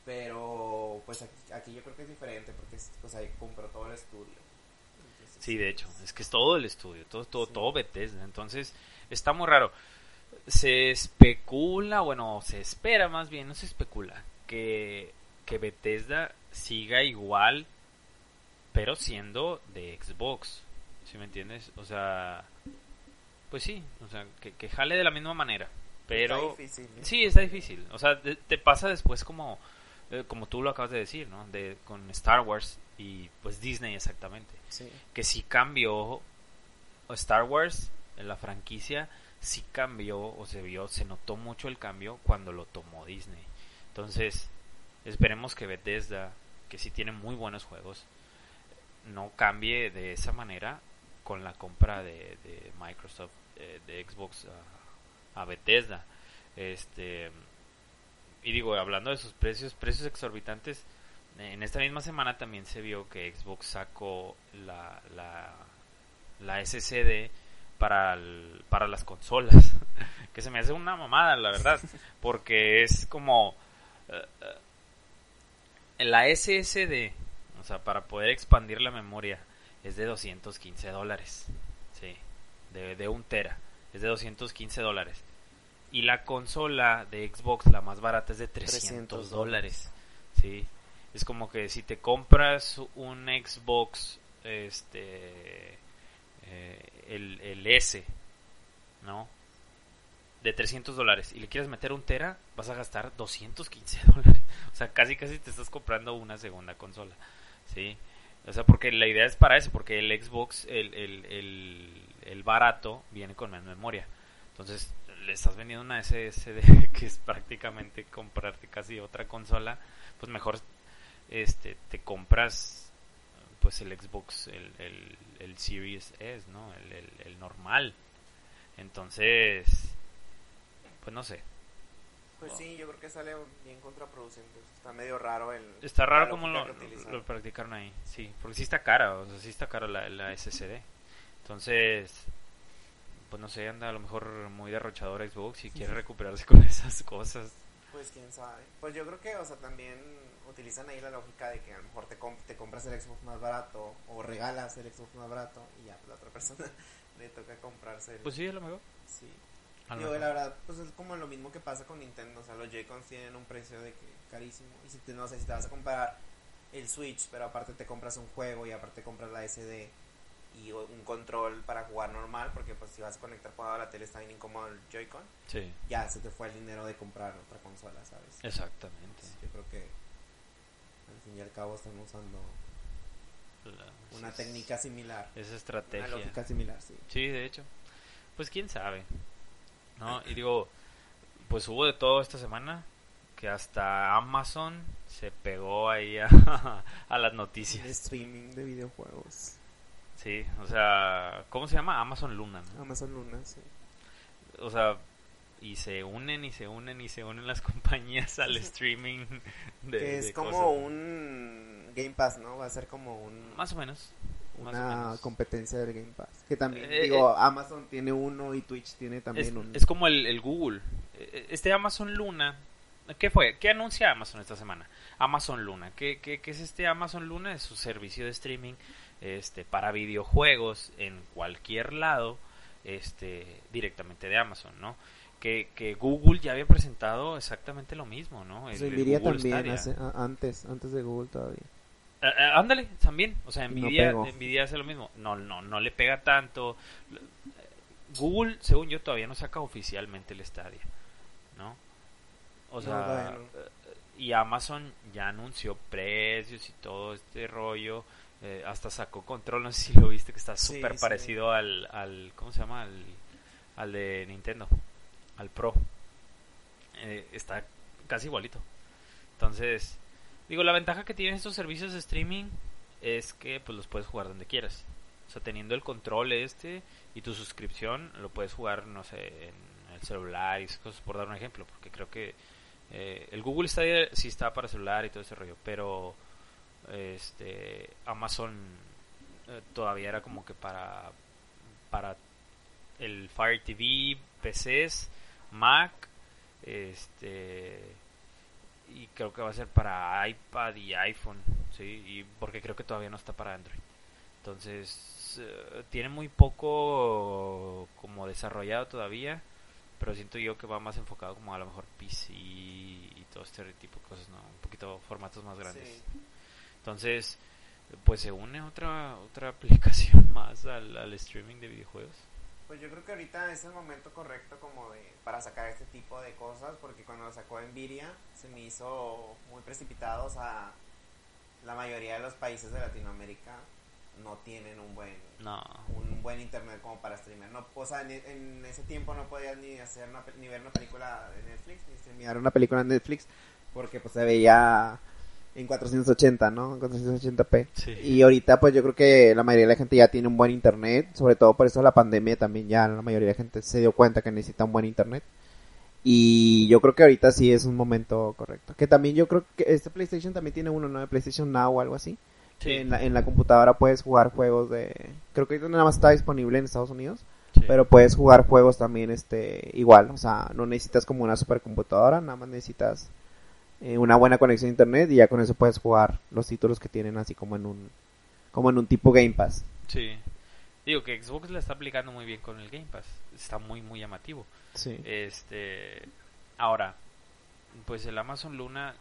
B: Pero pues aquí, yo creo que es diferente porque pues ahí compró todo el estudio.
A: Sí, de hecho, es que es todo el estudio, todo, todo, todo Bethesda. Entonces, está muy raro. Se especula, bueno, se espera más bien, no se especula, que, que Bethesda siga igual, pero siendo de Xbox. ¿Sí me entiendes? O sea, pues sí, o sea, que, que jale de la misma manera. Pero...
B: Está difícil. ¿eh?
A: Sí, está difícil. O sea, te pasa después como eh, como tú lo acabas de decir, ¿no? De, con Star Wars y pues Disney exactamente. Que si cambió Star Wars en la franquicia, sí cambió o se vio, se notó mucho el cambio cuando lo tomó Disney. Entonces, esperemos que Bethesda, que sí tiene muy buenos juegos, no cambie de esa manera con la compra de, Microsoft, eh, de Xbox a, a Bethesda. Este, y digo, hablando de sus precios, precios exorbitantes, en esta misma semana también se vio que Xbox sacó la, la, la SSD para, para las consolas, que se me hace una mamada, la verdad, porque es como eh, eh, la SSD, o sea, para poder expandir la memoria, es de 215 dólares, sí, de, de un tera, es de 215 dólares y la consola de Xbox, la más barata, es de 300, dólares. Sí. Es como que si te compras un Xbox, este, eh, el, el S, ¿no? De 300 dólares y le quieres meter un Tera, vas a gastar 215 dólares. O sea, casi casi te estás comprando una segunda consola. ¿Sí? O sea, porque la idea es para eso, porque el Xbox, el, el, el, el barato, viene con más memoria. Entonces, le estás vendiendo una SSD que es prácticamente comprarte casi otra consola, pues mejor este te compras pues el Xbox, el, el, el Series S, ¿no? El, el, normal. Entonces, pues no sé.
B: Pues sí, yo creo que sale bien contraproducente. Está medio raro el...
A: Está raro como lo, lo, practicaron ahí, sí. Porque sí está cara, o sea, sí está cara la, la SSD. Entonces, pues no sé, anda a lo mejor muy derrochador Xbox y quiere recuperarse con esas cosas.
B: Pues quién sabe. Pues yo creo que, o sea, también utilizan ahí la lógica de que a lo mejor te, te compras el Xbox más barato o regalas el Xbox más barato y ya pues, la otra persona le toca comprarse el...
A: Pues sí, a lo mejor.
B: Sí.
A: A lo
B: Yo,
A: mejor.
B: la verdad, pues es como lo mismo que pasa con Nintendo. O sea, los Joy-Cons tienen un precio de que carísimo. Y si te, no sé, si te vas a comprar el Switch, pero aparte te compras un juego y aparte compras la SD y un control para jugar normal, porque pues si vas a conectar jugado a la tele está bien incómodo el Joy-Con,
A: Sí,
B: ya se te fue el dinero de comprar otra consola, ¿sabes?
A: exactamente.
B: Yo creo que al fin y al cabo están usando
A: La-
B: una
A: es-
B: técnica similar.
A: Esa
B: Una
A: estrategia.
B: lógica similar, sí.
A: Sí, de hecho. Pues quién sabe. ¿No? Y digo, pues hubo de todo esta semana que hasta Amazon se pegó ahí a, a las
B: El
A: noticias.
B: streaming de videojuegos.
A: Sí, o sea, ¿cómo se llama? Amazon Luna, ¿no?
B: Amazon Luna, sí.
A: O sea, y se unen y se unen y se unen las compañías al streaming de,
B: que es
A: de
B: como
A: cosas.
B: un Game Pass, ¿no? Va a ser como un,
A: Más o menos. o
B: una
A: menos.
B: competencia del Game Pass. Que también,
A: Eh,
B: digo, Amazon tiene uno y Twitch tiene también
A: Es,
B: un...
A: es como el, el Google. Eh, Este Amazon Luna. ¿Qué fue? ¿Qué anuncia Amazon esta semana? Amazon Luna. ¿Qué, qué, qué es este Amazon Luna? Es su servicio de streaming este, para videojuegos en cualquier lado este, directamente de Amazon, ¿no? Que, que Google ya había presentado exactamente lo mismo, ¿no? El-
B: también, hace- antes, antes de Google todavía.
A: Eh, ándale, también. O sea,
B: No
A: Nvidia. Nvidia hace lo mismo. No, no, no le pega tanto. Google, según yo, todavía no saca oficialmente el Stadia, ¿no? O
B: No,
A: sea,
B: no.
A: eh, y Amazon ya anunció precios y todo este rollo. Eh, hasta sacó control, no sé si lo viste, que está súper
B: sí.
A: parecido al, al, ¿cómo se llama? Al, al de Nintendo, al Pro. Eh, está casi igualito. Entonces, digo, la ventaja que tienen estos servicios de streaming es que pues los puedes jugar donde quieras. O sea, teniendo el control este y tu suscripción, lo puedes jugar, no sé, en el celular y esas cosas, por dar un ejemplo, porque creo que eh, el Google Stadia sí está para celular y todo ese rollo, pero este Amazon eh, todavía era como que para para el Fire TV, PCs, Mac, este y creo que va a ser para iPad y iPhone, sí, y porque creo que todavía no está para Android. Entonces eh, tiene muy poco como desarrollado todavía, pero siento yo que va más enfocado como a lo mejor PC y todo este tipo de cosas, ¿no? Un poquito formatos más grandes. Entonces, pues se une otra otra aplicación más al, al streaming de videojuegos.
B: Pues yo creo que ahorita es el momento correcto como de para sacar este tipo de cosas, porque cuando lo sacó Nvidia se me hizo muy precipitado, o sea, la mayoría de los países de Latinoamérica no tienen un buen
A: No.
B: un buen internet como para streamear. No, o sea, en, en ese tiempo no podías ni hacer una, ni ver una película de Netflix, ni streamear una película en Netflix, porque pues se veía en 480, ¿no? En 480p.
A: Sí.
B: Y ahorita pues yo creo que la mayoría de la gente ya tiene un buen internet, sobre todo por eso la pandemia también ya la mayoría de la gente se dio cuenta que necesita un buen internet. Y yo creo que ahorita sí es un momento correcto. Que también yo creo que este PlayStation también tiene uno, ¿no? De PlayStation Now o algo así.
A: Sí.
B: En, la, en la computadora puedes jugar juegos de... Creo que ahorita nada más está disponible en Estados Unidos.
A: Sí.
B: Pero puedes jugar juegos también este igual. O sea, no necesitas como una supercomputadora. Nada más necesitas eh, una buena conexión a internet. Y ya con eso puedes jugar los títulos que tienen así como en un... Como en un tipo Game Pass.
A: Sí. Digo que Xbox la está aplicando muy bien con el Game Pass. Está muy, muy llamativo.
B: Sí.
A: Este. Ahora, pues el Amazon Luna,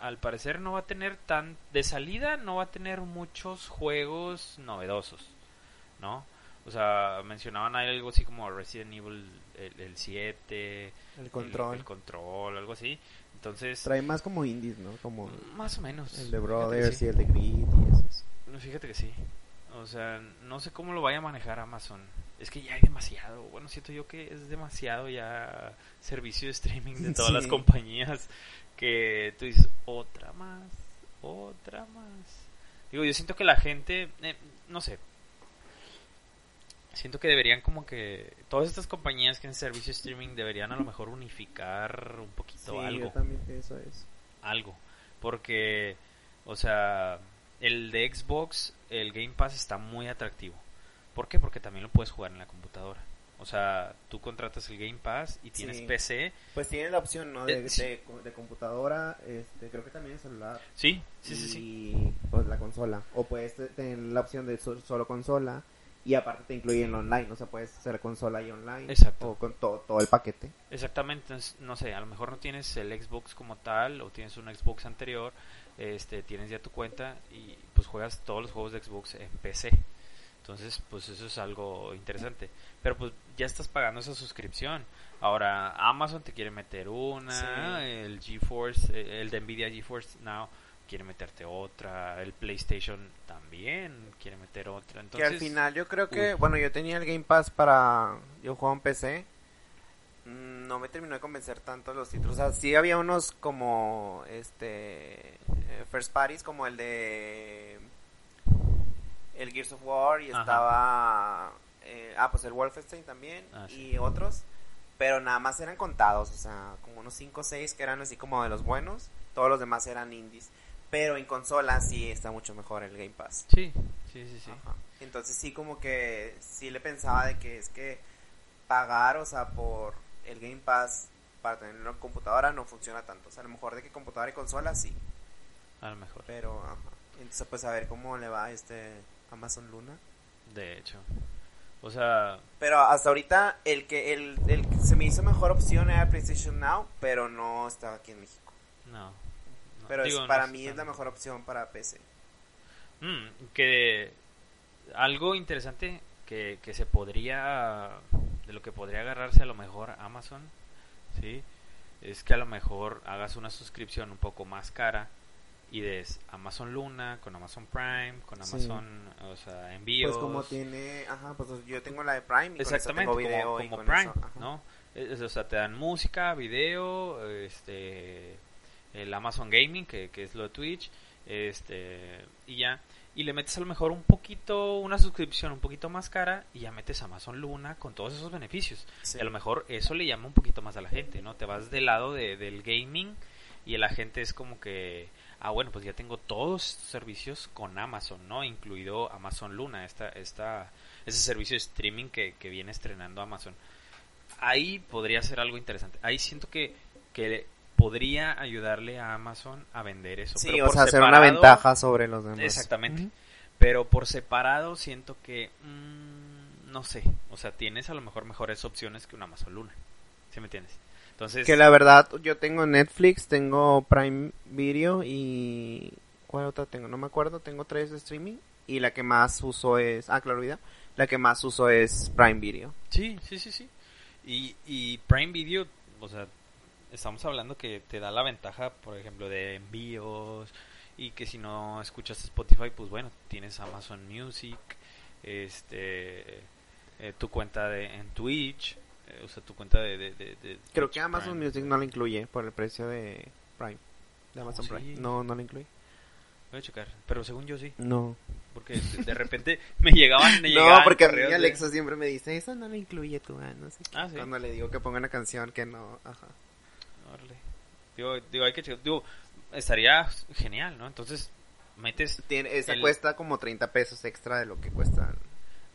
A: al parecer no va a tener tan. De salida, no va a tener muchos juegos novedosos, ¿no? O sea, mencionaban ahí algo así como Resident Evil el, el 7,
B: El control.
A: el, control, algo así. Entonces,
B: Trae más como indies, ¿no? Como
A: más o menos.
B: el de Brothers
A: sí.
B: y el de Grid y esos.
A: Fíjate que sí. O sea, no sé cómo lo vaya a manejar Amazon. Es que ya hay demasiado. Bueno, siento yo que es demasiado ya servicio de streaming de todas
B: Sí.
A: las compañías que tú dices, otra más, otra más. Digo, yo siento que la gente, eh, no sé. Siento que deberían como que todas estas compañías que en servicio streaming deberían a lo mejor unificar un poquito
B: Sí,
A: algo
B: yo también eso es.
A: algo. Porque, o sea, el de Xbox, el Game Pass está muy atractivo. ¿Por qué? Porque también lo puedes jugar en la computadora. O sea, tú contratas el Game Pass y tienes
B: Sí.
A: PC.
B: Pues tiene la opción, ¿no? De,
A: Eh, sí.
B: de, de computadora, este, creo que también el celular.
A: Sí, sí, sí,
B: y
A: sí.
B: pues la consola. O puedes te- tener la opción de so- solo consola y aparte te incluyen online, o sea, puedes hacer consola y online.
A: Exacto.
B: O con todo, todo el paquete.
A: Exactamente, no sé, a lo mejor no tienes el Xbox como tal o tienes un Xbox anterior, este, tienes ya tu cuenta y pues juegas todos los juegos de Xbox en PC. Entonces, pues eso es algo interesante. Pero pues ya estás pagando esa suscripción. Ahora Amazon te quiere meter una,
B: Sí.
A: el GeForce, eh, el de Nvidia GeForce Now quiere meterte otra, el PlayStation también quiere meter otra. Entonces,
B: que al final yo creo que,
A: uy.
B: bueno, yo tenía el Game Pass para, yo jugaba en PC, no me terminó de convencer tanto los títulos, o sea, sí había unos como, este, eh, First Parties, como el de, el Gears of War, y
A: Ajá.
B: estaba, eh, ah, pues el Wolfenstein también,
A: Ah, sí.
B: y otros, pero nada más eran contados, o sea, como unos 5 o 6 que eran así como de los buenos, todos los demás eran indies. Pero en consola sí está mucho mejor el Game Pass.
A: Sí, sí, sí, sí.
B: Ajá. Entonces sí como que sí le pensaba de que es que pagar, o sea, por el Game Pass para tenerlo en computadora no funciona tanto. O sea, a lo mejor de que computadora y consola sí,
A: A lo mejor.
B: pero ajá. Entonces pues a ver cómo le va a este Amazon Luna.
A: De hecho. O sea,
B: Pero hasta ahorita el que el, el que se me hizo mejor opción era PlayStation Now, pero no estaba aquí en México.
A: no. No,
B: Pero
A: digo, no
B: para
A: sé
B: mí es la mejor opción para PC.
A: Mm, que algo interesante que, que se podría de lo que podría agarrarse a lo mejor Amazon sí es que a lo mejor hagas una suscripción un poco más cara y des Amazon Luna con Amazon Prime con
B: Sí.
A: Amazon o sea envíos.
B: Pues como tiene, ajá, pues yo tengo la de Prime y con eso
A: exactamente
B: tengo video
A: como,
B: y
A: como
B: con
A: Prime
B: eso,
A: no o sea te dan música video este el Amazon Gaming que, que es lo de Twitch este y ya. Y le metes a lo mejor un poquito una suscripción un poquito más cara y ya metes Amazon Luna con todos esos beneficios.
B: Sí.
A: y a lo mejor eso le llama un poquito más a la gente no te vas del lado de- del gaming y la gente es como que ah bueno pues ya tengo todos estos servicios con Amazon no incluido Amazon Luna esta esta ese servicio de streaming que, que viene estrenando Amazon. Ahí podría ser algo interesante. Ahí siento que que podría ayudarle a Amazon a vender eso
B: Sí,
A: pero
B: o sea, hacer una ventaja sobre los demás.
A: Exactamente. Pero por separado siento que mm, no sé, o sea, tienes a lo mejor mejores opciones que un Amazon Luna. ¿Sí me entiendes? Entonces,
B: Que la verdad, yo tengo Netflix, tengo Prime Video y... ¿Cuál otra tengo? No me acuerdo, tengo tres de streaming y la que más uso es... Ah, claro, vida. La que más uso es Prime Video.
A: sí, sí, sí, sí. Y, y Prime Video, o sea, estamos hablando que te da la ventaja, por ejemplo, de envíos y que si no escuchas Spotify, pues bueno, tienes Amazon Music, este, eh, tu cuenta de en Twitch, eh, o sea, tu cuenta de, de, de-
B: Creo que Amazon
A: Prime.
B: Music no la incluye por el precio de Prime. De Amazon
A: sí.
B: Prime. No, no la incluye.
A: Voy a checar, pero según yo sí.
B: No.
A: Porque de repente me llegaban, me
B: No, porque a mí Alexa siempre me dice, eso no lo incluye tú, ah, no sé qué".
A: Ah, ¿sí?
B: Cuando le digo que ponga una canción que no, ajá.
A: Digo, digo, hay que checar. Digo, estaría genial, ¿no? Entonces, metes...
B: Tiene, esa
A: El-
B: cuesta como 30 pesos extra de lo que cuesta.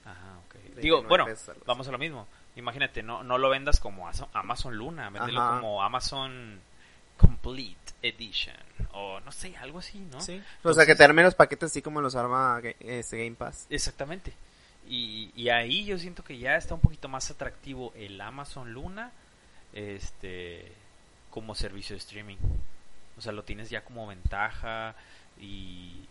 A: Ajá, ok.
B: 39
A: Digo, bueno,
B: pesos,
A: vamos a lo mismo. Imagínate, no, no lo vendas como Amazon Luna, véndelo
B: Ajá.
A: como Amazon Complete Edition. O no sé, algo así, ¿no?
B: Sí. o sea, que te arme los paquetes así como los arma este Game Pass.
A: Exactamente. Y, y ahí yo siento que ya está un poquito más atractivo el Amazon Luna este como servicio de streaming. O sea, lo tienes ya como ventaja y,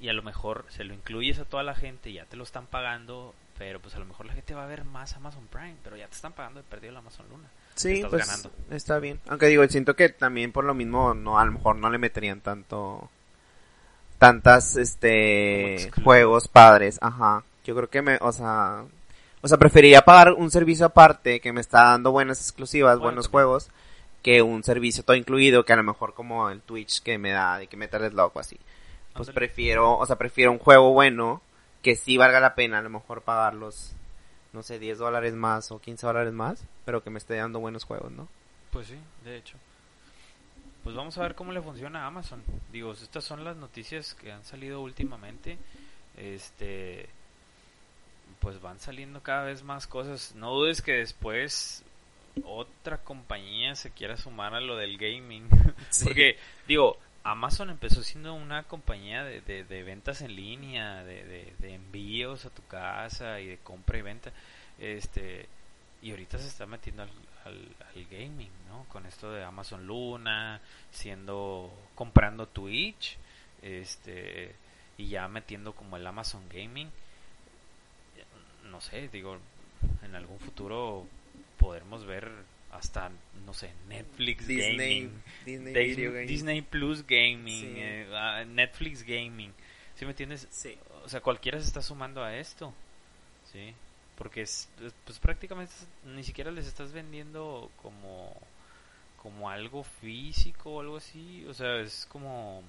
A: y a lo mejor se lo incluyes a toda la gente, ya te lo están pagando, pero pues a lo mejor la gente va a ver más Amazon Prime, pero ya te están pagando de perdido el Amazon Luna.
B: Sí,
A: estás
B: pues
A: ganando.
B: está bien. Aunque digo, siento que también por lo mismo no a lo mejor no le meterían tanto tantas este juegos padres, ajá. Yo creo que me, o sea, o sea, preferiría pagar un servicio aparte que me está dando buenas exclusivas,
A: Bueno,
B: buenos
A: también.
B: juegos que un servicio todo incluido que a lo mejor como el Twitch que me da de que Metal Slug o así. Pues prefiero, o sea, prefiero un juego bueno que sí valga la pena a lo mejor pagar los no sé, 10 dólares más o 15 dólares más, pero que me esté dando buenos juegos, ¿no?
A: Pues sí, de hecho. Pues vamos a ver cómo le funciona a Amazon. Digo, estas son las noticias que han salido últimamente. Este, pues van saliendo cada vez más cosas. No dudes que después otra compañía se quiera sumar a lo del gaming. Porque, digo, Amazon empezó siendo una compañía de, de, ventas en línea, de, de, envíos a tu casa y de compra y venta. Este, y ahorita se está metiendo al, al, gaming, ¿no? Con esto de Amazon Luna, siendo comprando Twitch, este y ya metiendo como el Amazon Gaming. No sé, digo, en algún futuro podremos ver hasta, no sé, Netflix Gaming, Disney, Plus Gaming, eh, ah, Netflix Gaming. ¿Sí me entiendes?
B: Sí.
A: O sea, cualquiera se está sumando a esto. Sí. Porque es, pues prácticamente ni siquiera les estás vendiendo como como algo físico o algo así, o sea, es como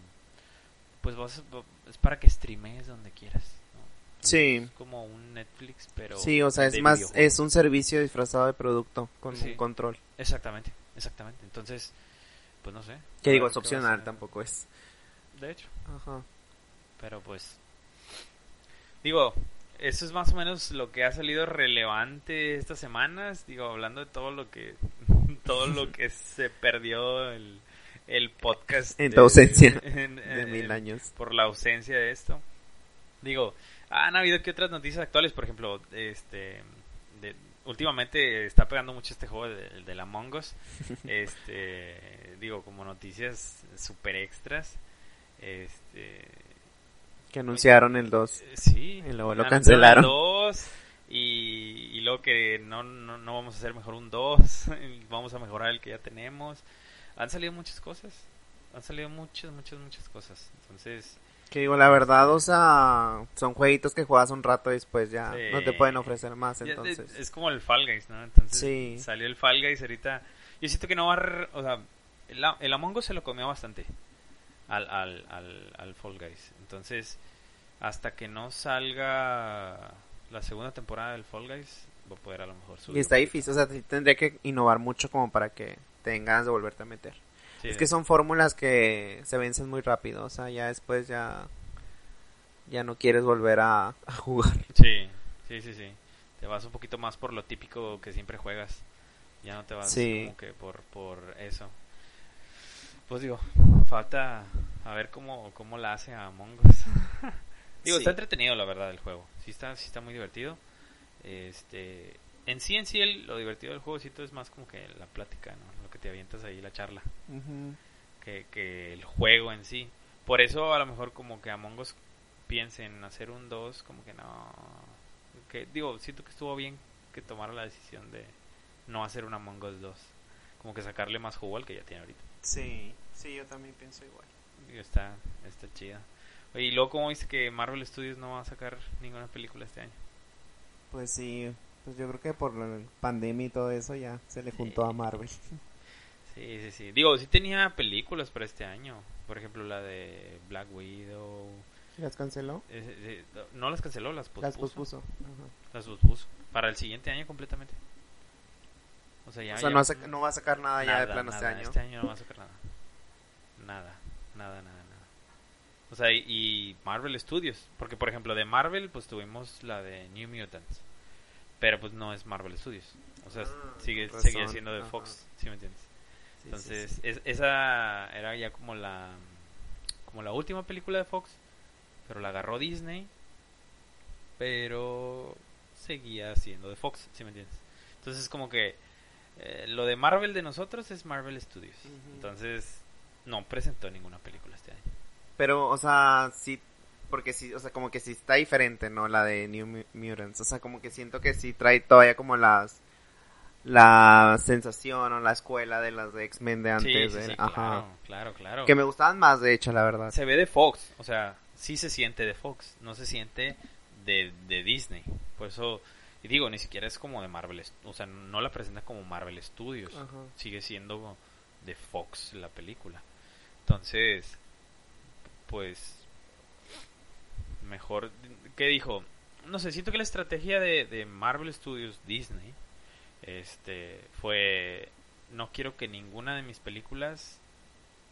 A: pues vas, es para que streames donde quieras.
B: Sí.
A: Es como un Netflix, pero.
B: Sí, o sea, es más, es un servicio disfrazado de producto con un control.
A: Exactamente, exactamente. Entonces, pues no sé.
B: Que digo, es opcional, tampoco es.
A: De hecho.
B: Ajá.
A: Pero pues. Digo, eso es más o menos lo que ha salido relevante estas semanas. Digo, hablando de todo lo que. todo lo que se perdió el el podcast.
B: En tu ausencia. de mil años.
A: Por la ausencia de esto. Digo, han habido que otras noticias actuales, por ejemplo, este. De, últimamente está pegando mucho este juego de, de la Among Us. Este. digo, como noticias super extras. Este.
B: Que anunciaron el 2.
A: Eh, sí.
B: Y luego lo cancelaron.
A: El 2 y, y luego que no, no, no vamos a hacer mejor un 2. vamos a mejorar el que ya tenemos han salido muchas cosas. Han salido muchas, muchas, muchas cosas. Entonces...
B: Que digo, la verdad, o sea, son jueguitos que juegas un rato y después ya no te pueden ofrecer más, entonces...
A: Es, como el Fall Guys, ¿no? Entonces salió el Fall Guys ahorita... Yo siento que no va a... O sea, el, el Among Us se lo comió bastante al, al, al, al Fall Guys. Entonces, hasta que no salga la segunda temporada del Fall Guys, va a poder a lo mejor subir.
B: Y está difícil, o sea, tendría que innovar mucho como para que tengas de volverte a meter. Es que son fórmulas que se vencen muy rápido, o sea, ya después ya ya no quieres volver a, jugar.
A: Sí, sí, sí, sí. Te vas un poquito más por lo típico que siempre juegas. Ya no te vas como que por, por eso. Pues digo, falta a ver cómo, cómo la hace a Among Us. digo, está entretenido la verdad el juego. Sí está, sí está muy divertido. Este, en sí, en sí, el, lo divertido del juego es más como que la plática, ¿no? Que te avientas ahí, la charla. que, que el juego en sí. Por eso a lo mejor como que Among Us piense en hacer un 2, como que no... Que, digo, siento que estuvo bien que tomara la decisión de no hacer un Among Us 2. Como que sacarle más jugo al que ya tiene ahorita.
B: Sí, sí, yo también pienso igual.
A: está, está chida. y luego como dice que Marvel Studios no va a sacar ninguna película este año.
B: Pues sí, pues yo creo que por la pandemia y todo eso ya se le juntó a Marvel.
A: Sí, sí, sí. Digo, sí tenía películas para este año. Por ejemplo, la de Black Widow.
B: ¿Las canceló?
A: no las canceló, las pospuso.
B: Las pospuso.
A: Las pospuso. Para el siguiente año completamente.
B: O sea, ya, o sea no, va a sacar nada, ya de plano este año.
A: Este año no va a sacar nada. Nada, nada, nada, nada. O sea, y, y Marvel Studios. Porque, por ejemplo, de Marvel, pues tuvimos la de New Mutants. Pero pues no es Marvel Studios. O sea, ah, sigue, sigue siendo de Fox, ¿sí me entiendes? Entonces, esa era ya como la como la última película de Fox, pero la agarró Disney, pero seguía siendo de Fox, ¿sí me entiendes? Entonces, como que eh, lo de Marvel de nosotros es Marvel Studios. Entonces, no presentó ninguna película este año.
B: Pero, o sea, sí porque sí, o sea, como que sí está diferente, ¿no? La de New Mutants. O sea, como que siento que sí trae todavía como las la sensación o la escuela de las de X-Men de antes.
A: Sí, sí, Ajá. Claro, claro,
B: Que me gustaban más, de hecho, la verdad.
A: Se ve de Fox, o sea, sí se siente de Fox, no se siente de, de Disney. Por eso, y digo, ni siquiera es como de Marvel, o sea, no la presenta como Marvel Studios. Sigue siendo de Fox la película. Entonces, pues mejor. ¿Qué dijo? No sé, siento que la estrategia de, de Marvel Studios Disney este fue no quiero que ninguna de mis películas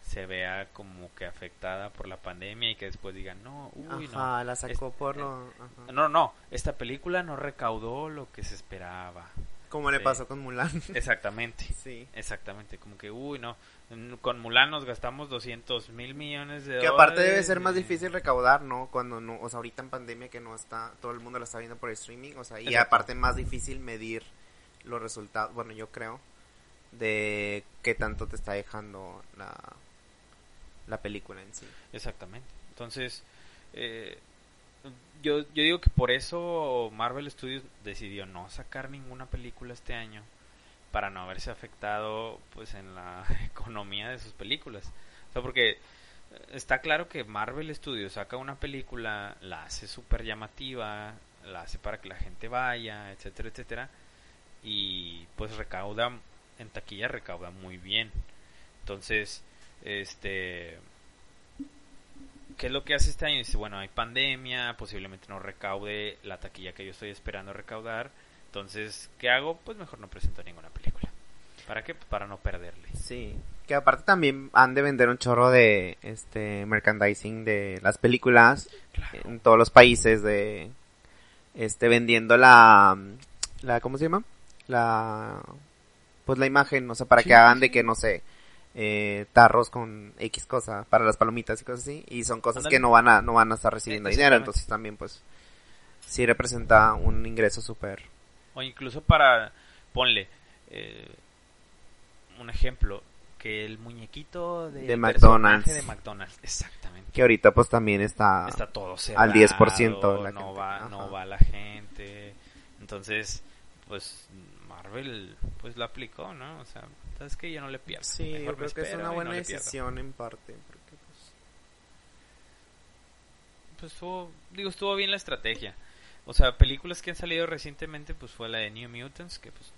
A: se vea como que afectada por la pandemia y que después digan no uy
B: no la sacó por lo
A: no no esta película no recaudó lo que se esperaba
B: Como le
A: Sí.
B: pasó con Mulan.
A: Exactamente.
B: sí.
A: Exactamente, como que, uy, no, con Mulan nos gastamos 200 mil millones de
B: Que aparte
A: dólares
B: debe ser más difícil recaudar, ¿no? Cuando no, o sea, ahorita en pandemia que no está, todo el mundo lo está viendo por streaming, o sea, y
A: Exacto.
B: aparte más difícil medir los resultados, bueno, yo creo, de qué tanto te está dejando la, la película en sí.
A: Exactamente. Entonces, eh, yo, yo digo que por eso Marvel Studios decidió no sacar ninguna película este año para no haberse afectado pues en la economía de sus películas. O porque eh, está claro que Marvel Studios saca una película, la hace súper llamativa, la hace para que la gente vaya, etcétera, etcétera, y pues recauda, en taquilla recauda muy bien. Entonces, este ¿Qué es lo que hace este año? Dice, bueno, hay pandemia, posiblemente no recaude la taquilla que yo estoy esperando recaudar. Entonces, ¿qué hago? Pues mejor no presento ninguna película. ¿Para qué? Pues para no perderle.
B: Sí. Que aparte también han de vender un chorro de este merchandising de las películas
A: Claro.
B: en todos los países de este vendiendo la la ¿cómo se llama? La pues la imagen, o sea, para
A: Sí,
B: que hagan de que no sé, eh, tarros con X cosa para las palomitas y cosas así y son cosas que no van a no van a estar recibiendo dinero, entonces también pues sí representa un ingreso súper
A: O incluso para, ponle, eh, un ejemplo, que el muñequito de,
B: De McDonald's.
A: de McDonald's, exactamente.
B: que ahorita pues también está,
A: Está todo cerrado,
B: al 10% de la
A: no
B: gente.
A: va,
B: Ajá.
A: no va la gente. Entonces, pues Marvel pues la aplicó, ¿no? O sea, sabes que yo no le pierdo.
B: Sí,
A: Mejor
B: yo creo que es una
A: no
B: buena decisión en parte porque pues
A: pues estuvo, digo, estuvo bien la estrategia. O sea, películas que han salido recientemente, pues fue la de New Mutants, que pues,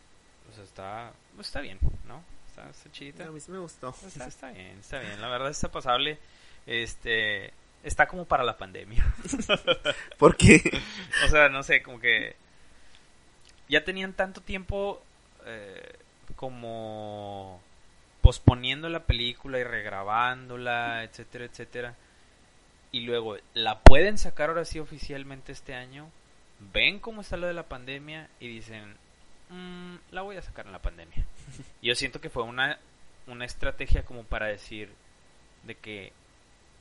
A: o sea, está, pues, está bien, ¿no? Está, está chidita.
B: a mí sí me gustó.
A: Está, está bien, está bien. La verdad está pasable. Este, está como para la pandemia.
B: Porque
A: o sea, no sé, como que ya tenían tanto tiempo eh, como posponiendo la película y regrabándola, etcétera, etcétera. Y luego la pueden sacar ahora sí oficialmente este año. Ven cómo está lo de la pandemia y dicen, "Mm, la voy a sacar en la pandemia. Yo siento que fue una, una estrategia como para decir de que,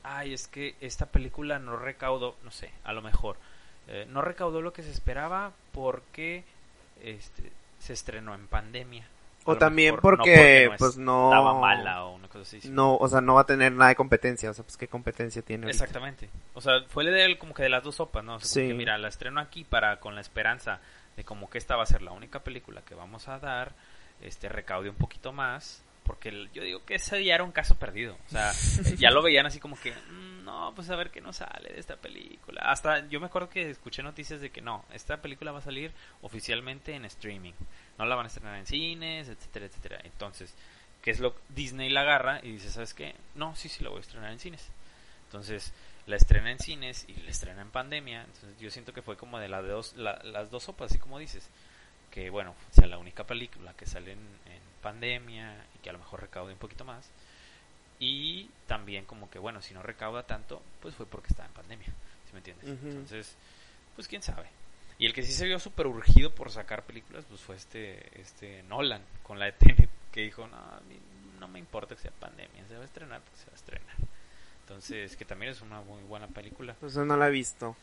A: ay, es que esta película no recaudó, no sé, a lo mejor, eh, no recaudó lo que se esperaba porque este, se estrenó en pandemia.
B: O también
A: mejor, no
B: porque,
A: no
B: pues, no-
A: Estaba mala o una cosa así.
B: no, o sea, no va a tener nada de competencia, o sea, pues qué competencia tiene. ahorita?
A: Exactamente. O sea, fue de él como que de las dos sopas, ¿no? O sea, como
B: Sí.
A: que, mira, la estreno aquí para con la esperanza de como que esta va a ser la única película que vamos a dar, este recaude un poquito más, porque el- yo digo que ese ya era un caso perdido. O sea, ya lo veían así como que, "Mm, no, pues a ver qué nos sale de esta película. Hasta yo me acuerdo que escuché noticias de que no, esta película va a salir oficialmente en streaming. No la van a estrenar en cines, etcétera, etcétera. Entonces, ¿qué es lo Disney la agarra y dice, ¿sabes qué? No, sí, sí la voy a estrenar en cines. Entonces, la estrena en cines y la estrena en pandemia. Entonces, yo siento que fue como de las dos, la- las dos sopas, así como dices. Que, bueno, sea la única película que sale en, en pandemia y que a lo mejor recaude un poquito más. Y también como que, bueno, si no recauda tanto, pues fue porque estaba en pandemia. ¿Sí me entiendes? Entonces, pues quién sabe. Y el que sí se vio súper urgido por sacar películas, pues fue este, este Nolan con la de Tenet, que dijo, no, no me importa que sea pandemia, se va a estrenar porque se va a estrenar. Entonces, que también es una muy buena película.
B: Pues no la he visto.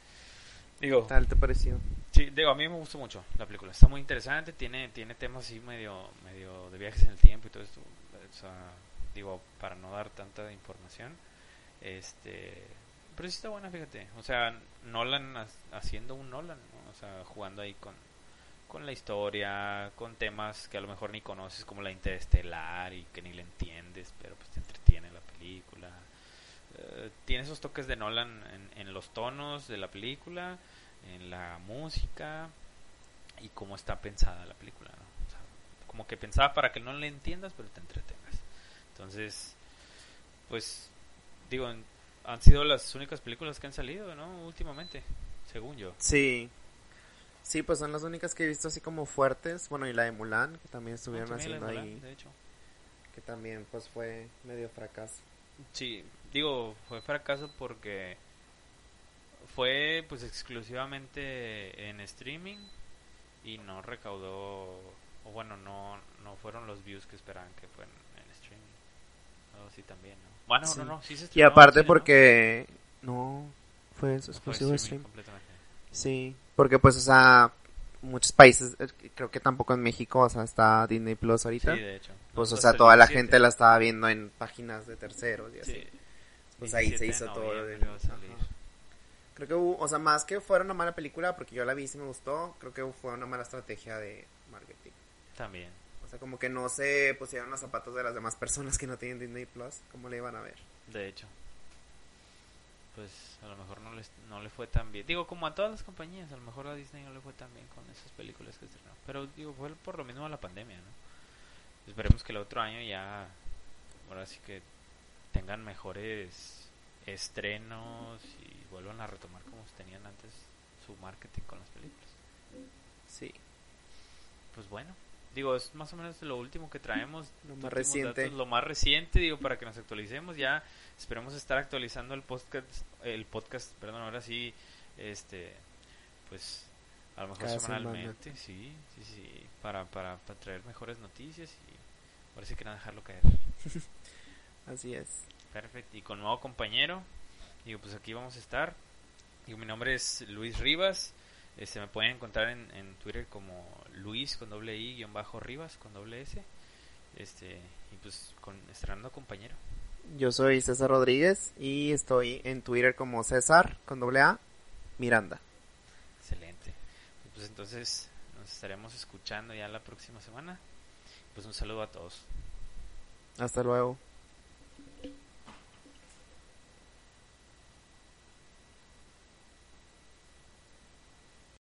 A: Digo,
B: ¿Qué tal te pareció?
A: Sí, digo, a mí me gustó mucho la película. Está muy interesante, tiene tiene temas así medio medio de viajes en el tiempo y todo esto. O sea, digo, para no dar tanta información. Este, pero sí está buena, fíjate. O sea, Nolan ha- haciendo un Nolan, ¿no? O sea, jugando ahí con con la historia, con temas que a lo mejor ni conoces como la interestelar y que ni le entiendes, pero pues te entretiene la película. Eh, tiene esos toques de Nolan en, en los tonos de la película, en la música y cómo está pensada la película. ¿no? O sea, como que pensaba para que no le entiendas, pero te entretengas. Entonces, pues, digo, han sido las únicas películas que han salido, ¿no? Últimamente, según yo.
B: Sí. Sí, pues son las únicas que he visto así como fuertes. Bueno, y la de Mulan, que también estuvieron
A: Ah, también la
B: haciendo
A: Mulan,
B: ahí.
A: de hecho.
B: Que también pues fue medio fracaso.
A: Sí, digo, fue fracaso porque fue pues exclusivamente en streaming y no recaudó o bueno, no, no fueron los views que esperaban que fueran en streaming. O sí también, ¿no? Bueno,
B: Sí.
A: no, no, sí se
B: Y
A: estrenó en
B: aparte
A: cine, ¿no?
B: porque... No, fue
A: Fue
B: exclusivo de
A: streaming.
B: Sí, porque pues, o sea, muchos países, eh, creo que tampoco en México, o sea, está Disney Plus
A: Sí,
B: ahorita.
A: de hecho.
B: pues, o
A: Hasta
B: sea, toda la
A: 17.
B: gente la estaba viendo en páginas de terceros y así.
A: Sí.
B: Pues ahí se
A: 17
B: hizo todo.
A: noviembre
B: de-
A: va a salir.
B: ajá. Creo que hubo, o sea, más que fuera una mala película, porque yo la vi y sí me gustó, creo que fue una mala estrategia de marketing.
A: También.
B: O sea, como que no se pusieron los zapatos de las demás personas que no tienen Disney Plus, ¿cómo le iban a ver?
A: De hecho. Pues a lo mejor no, les, no le fue tan bien. Digo, como a todas las compañías, a lo mejor a Disney no le fue tan bien con esas películas que estrenó. Pero digo, fue por lo mismo de la pandemia, ¿no? Esperemos que el otro año ya, ahora sí que tengan mejores estrenos y vuelvan a retomar como tenían antes su marketing con las películas.
B: Sí.
A: Pues bueno, digo, es más o menos lo último que traemos.
B: Lo más reciente.
A: datos, lo más reciente, digo, para que nos actualicemos. Ya esperemos estar actualizando el podcast, el podcast, perdón, ahora sí, este, pues a lo mejor
B: Cada
A: semanalmente, sí, sí, sí, para, para, para traer mejores noticias y ahora sí que no dejarlo caer.
B: Así es.
A: Perfecto, y con nuevo compañero, digo, pues aquí vamos a estar. Digo, mi nombre es Luis Rivas. Este, me pueden encontrar en, en Twitter como Luis con doble I guion bajo Rivas con doble S. Este, y pues con estrenando compañero.
B: Yo soy César Rodríguez y estoy en Twitter como César con doble A Miranda.
A: Excelente. Pues entonces nos estaremos escuchando ya la próxima semana. Pues un saludo a todos.
B: Hasta luego.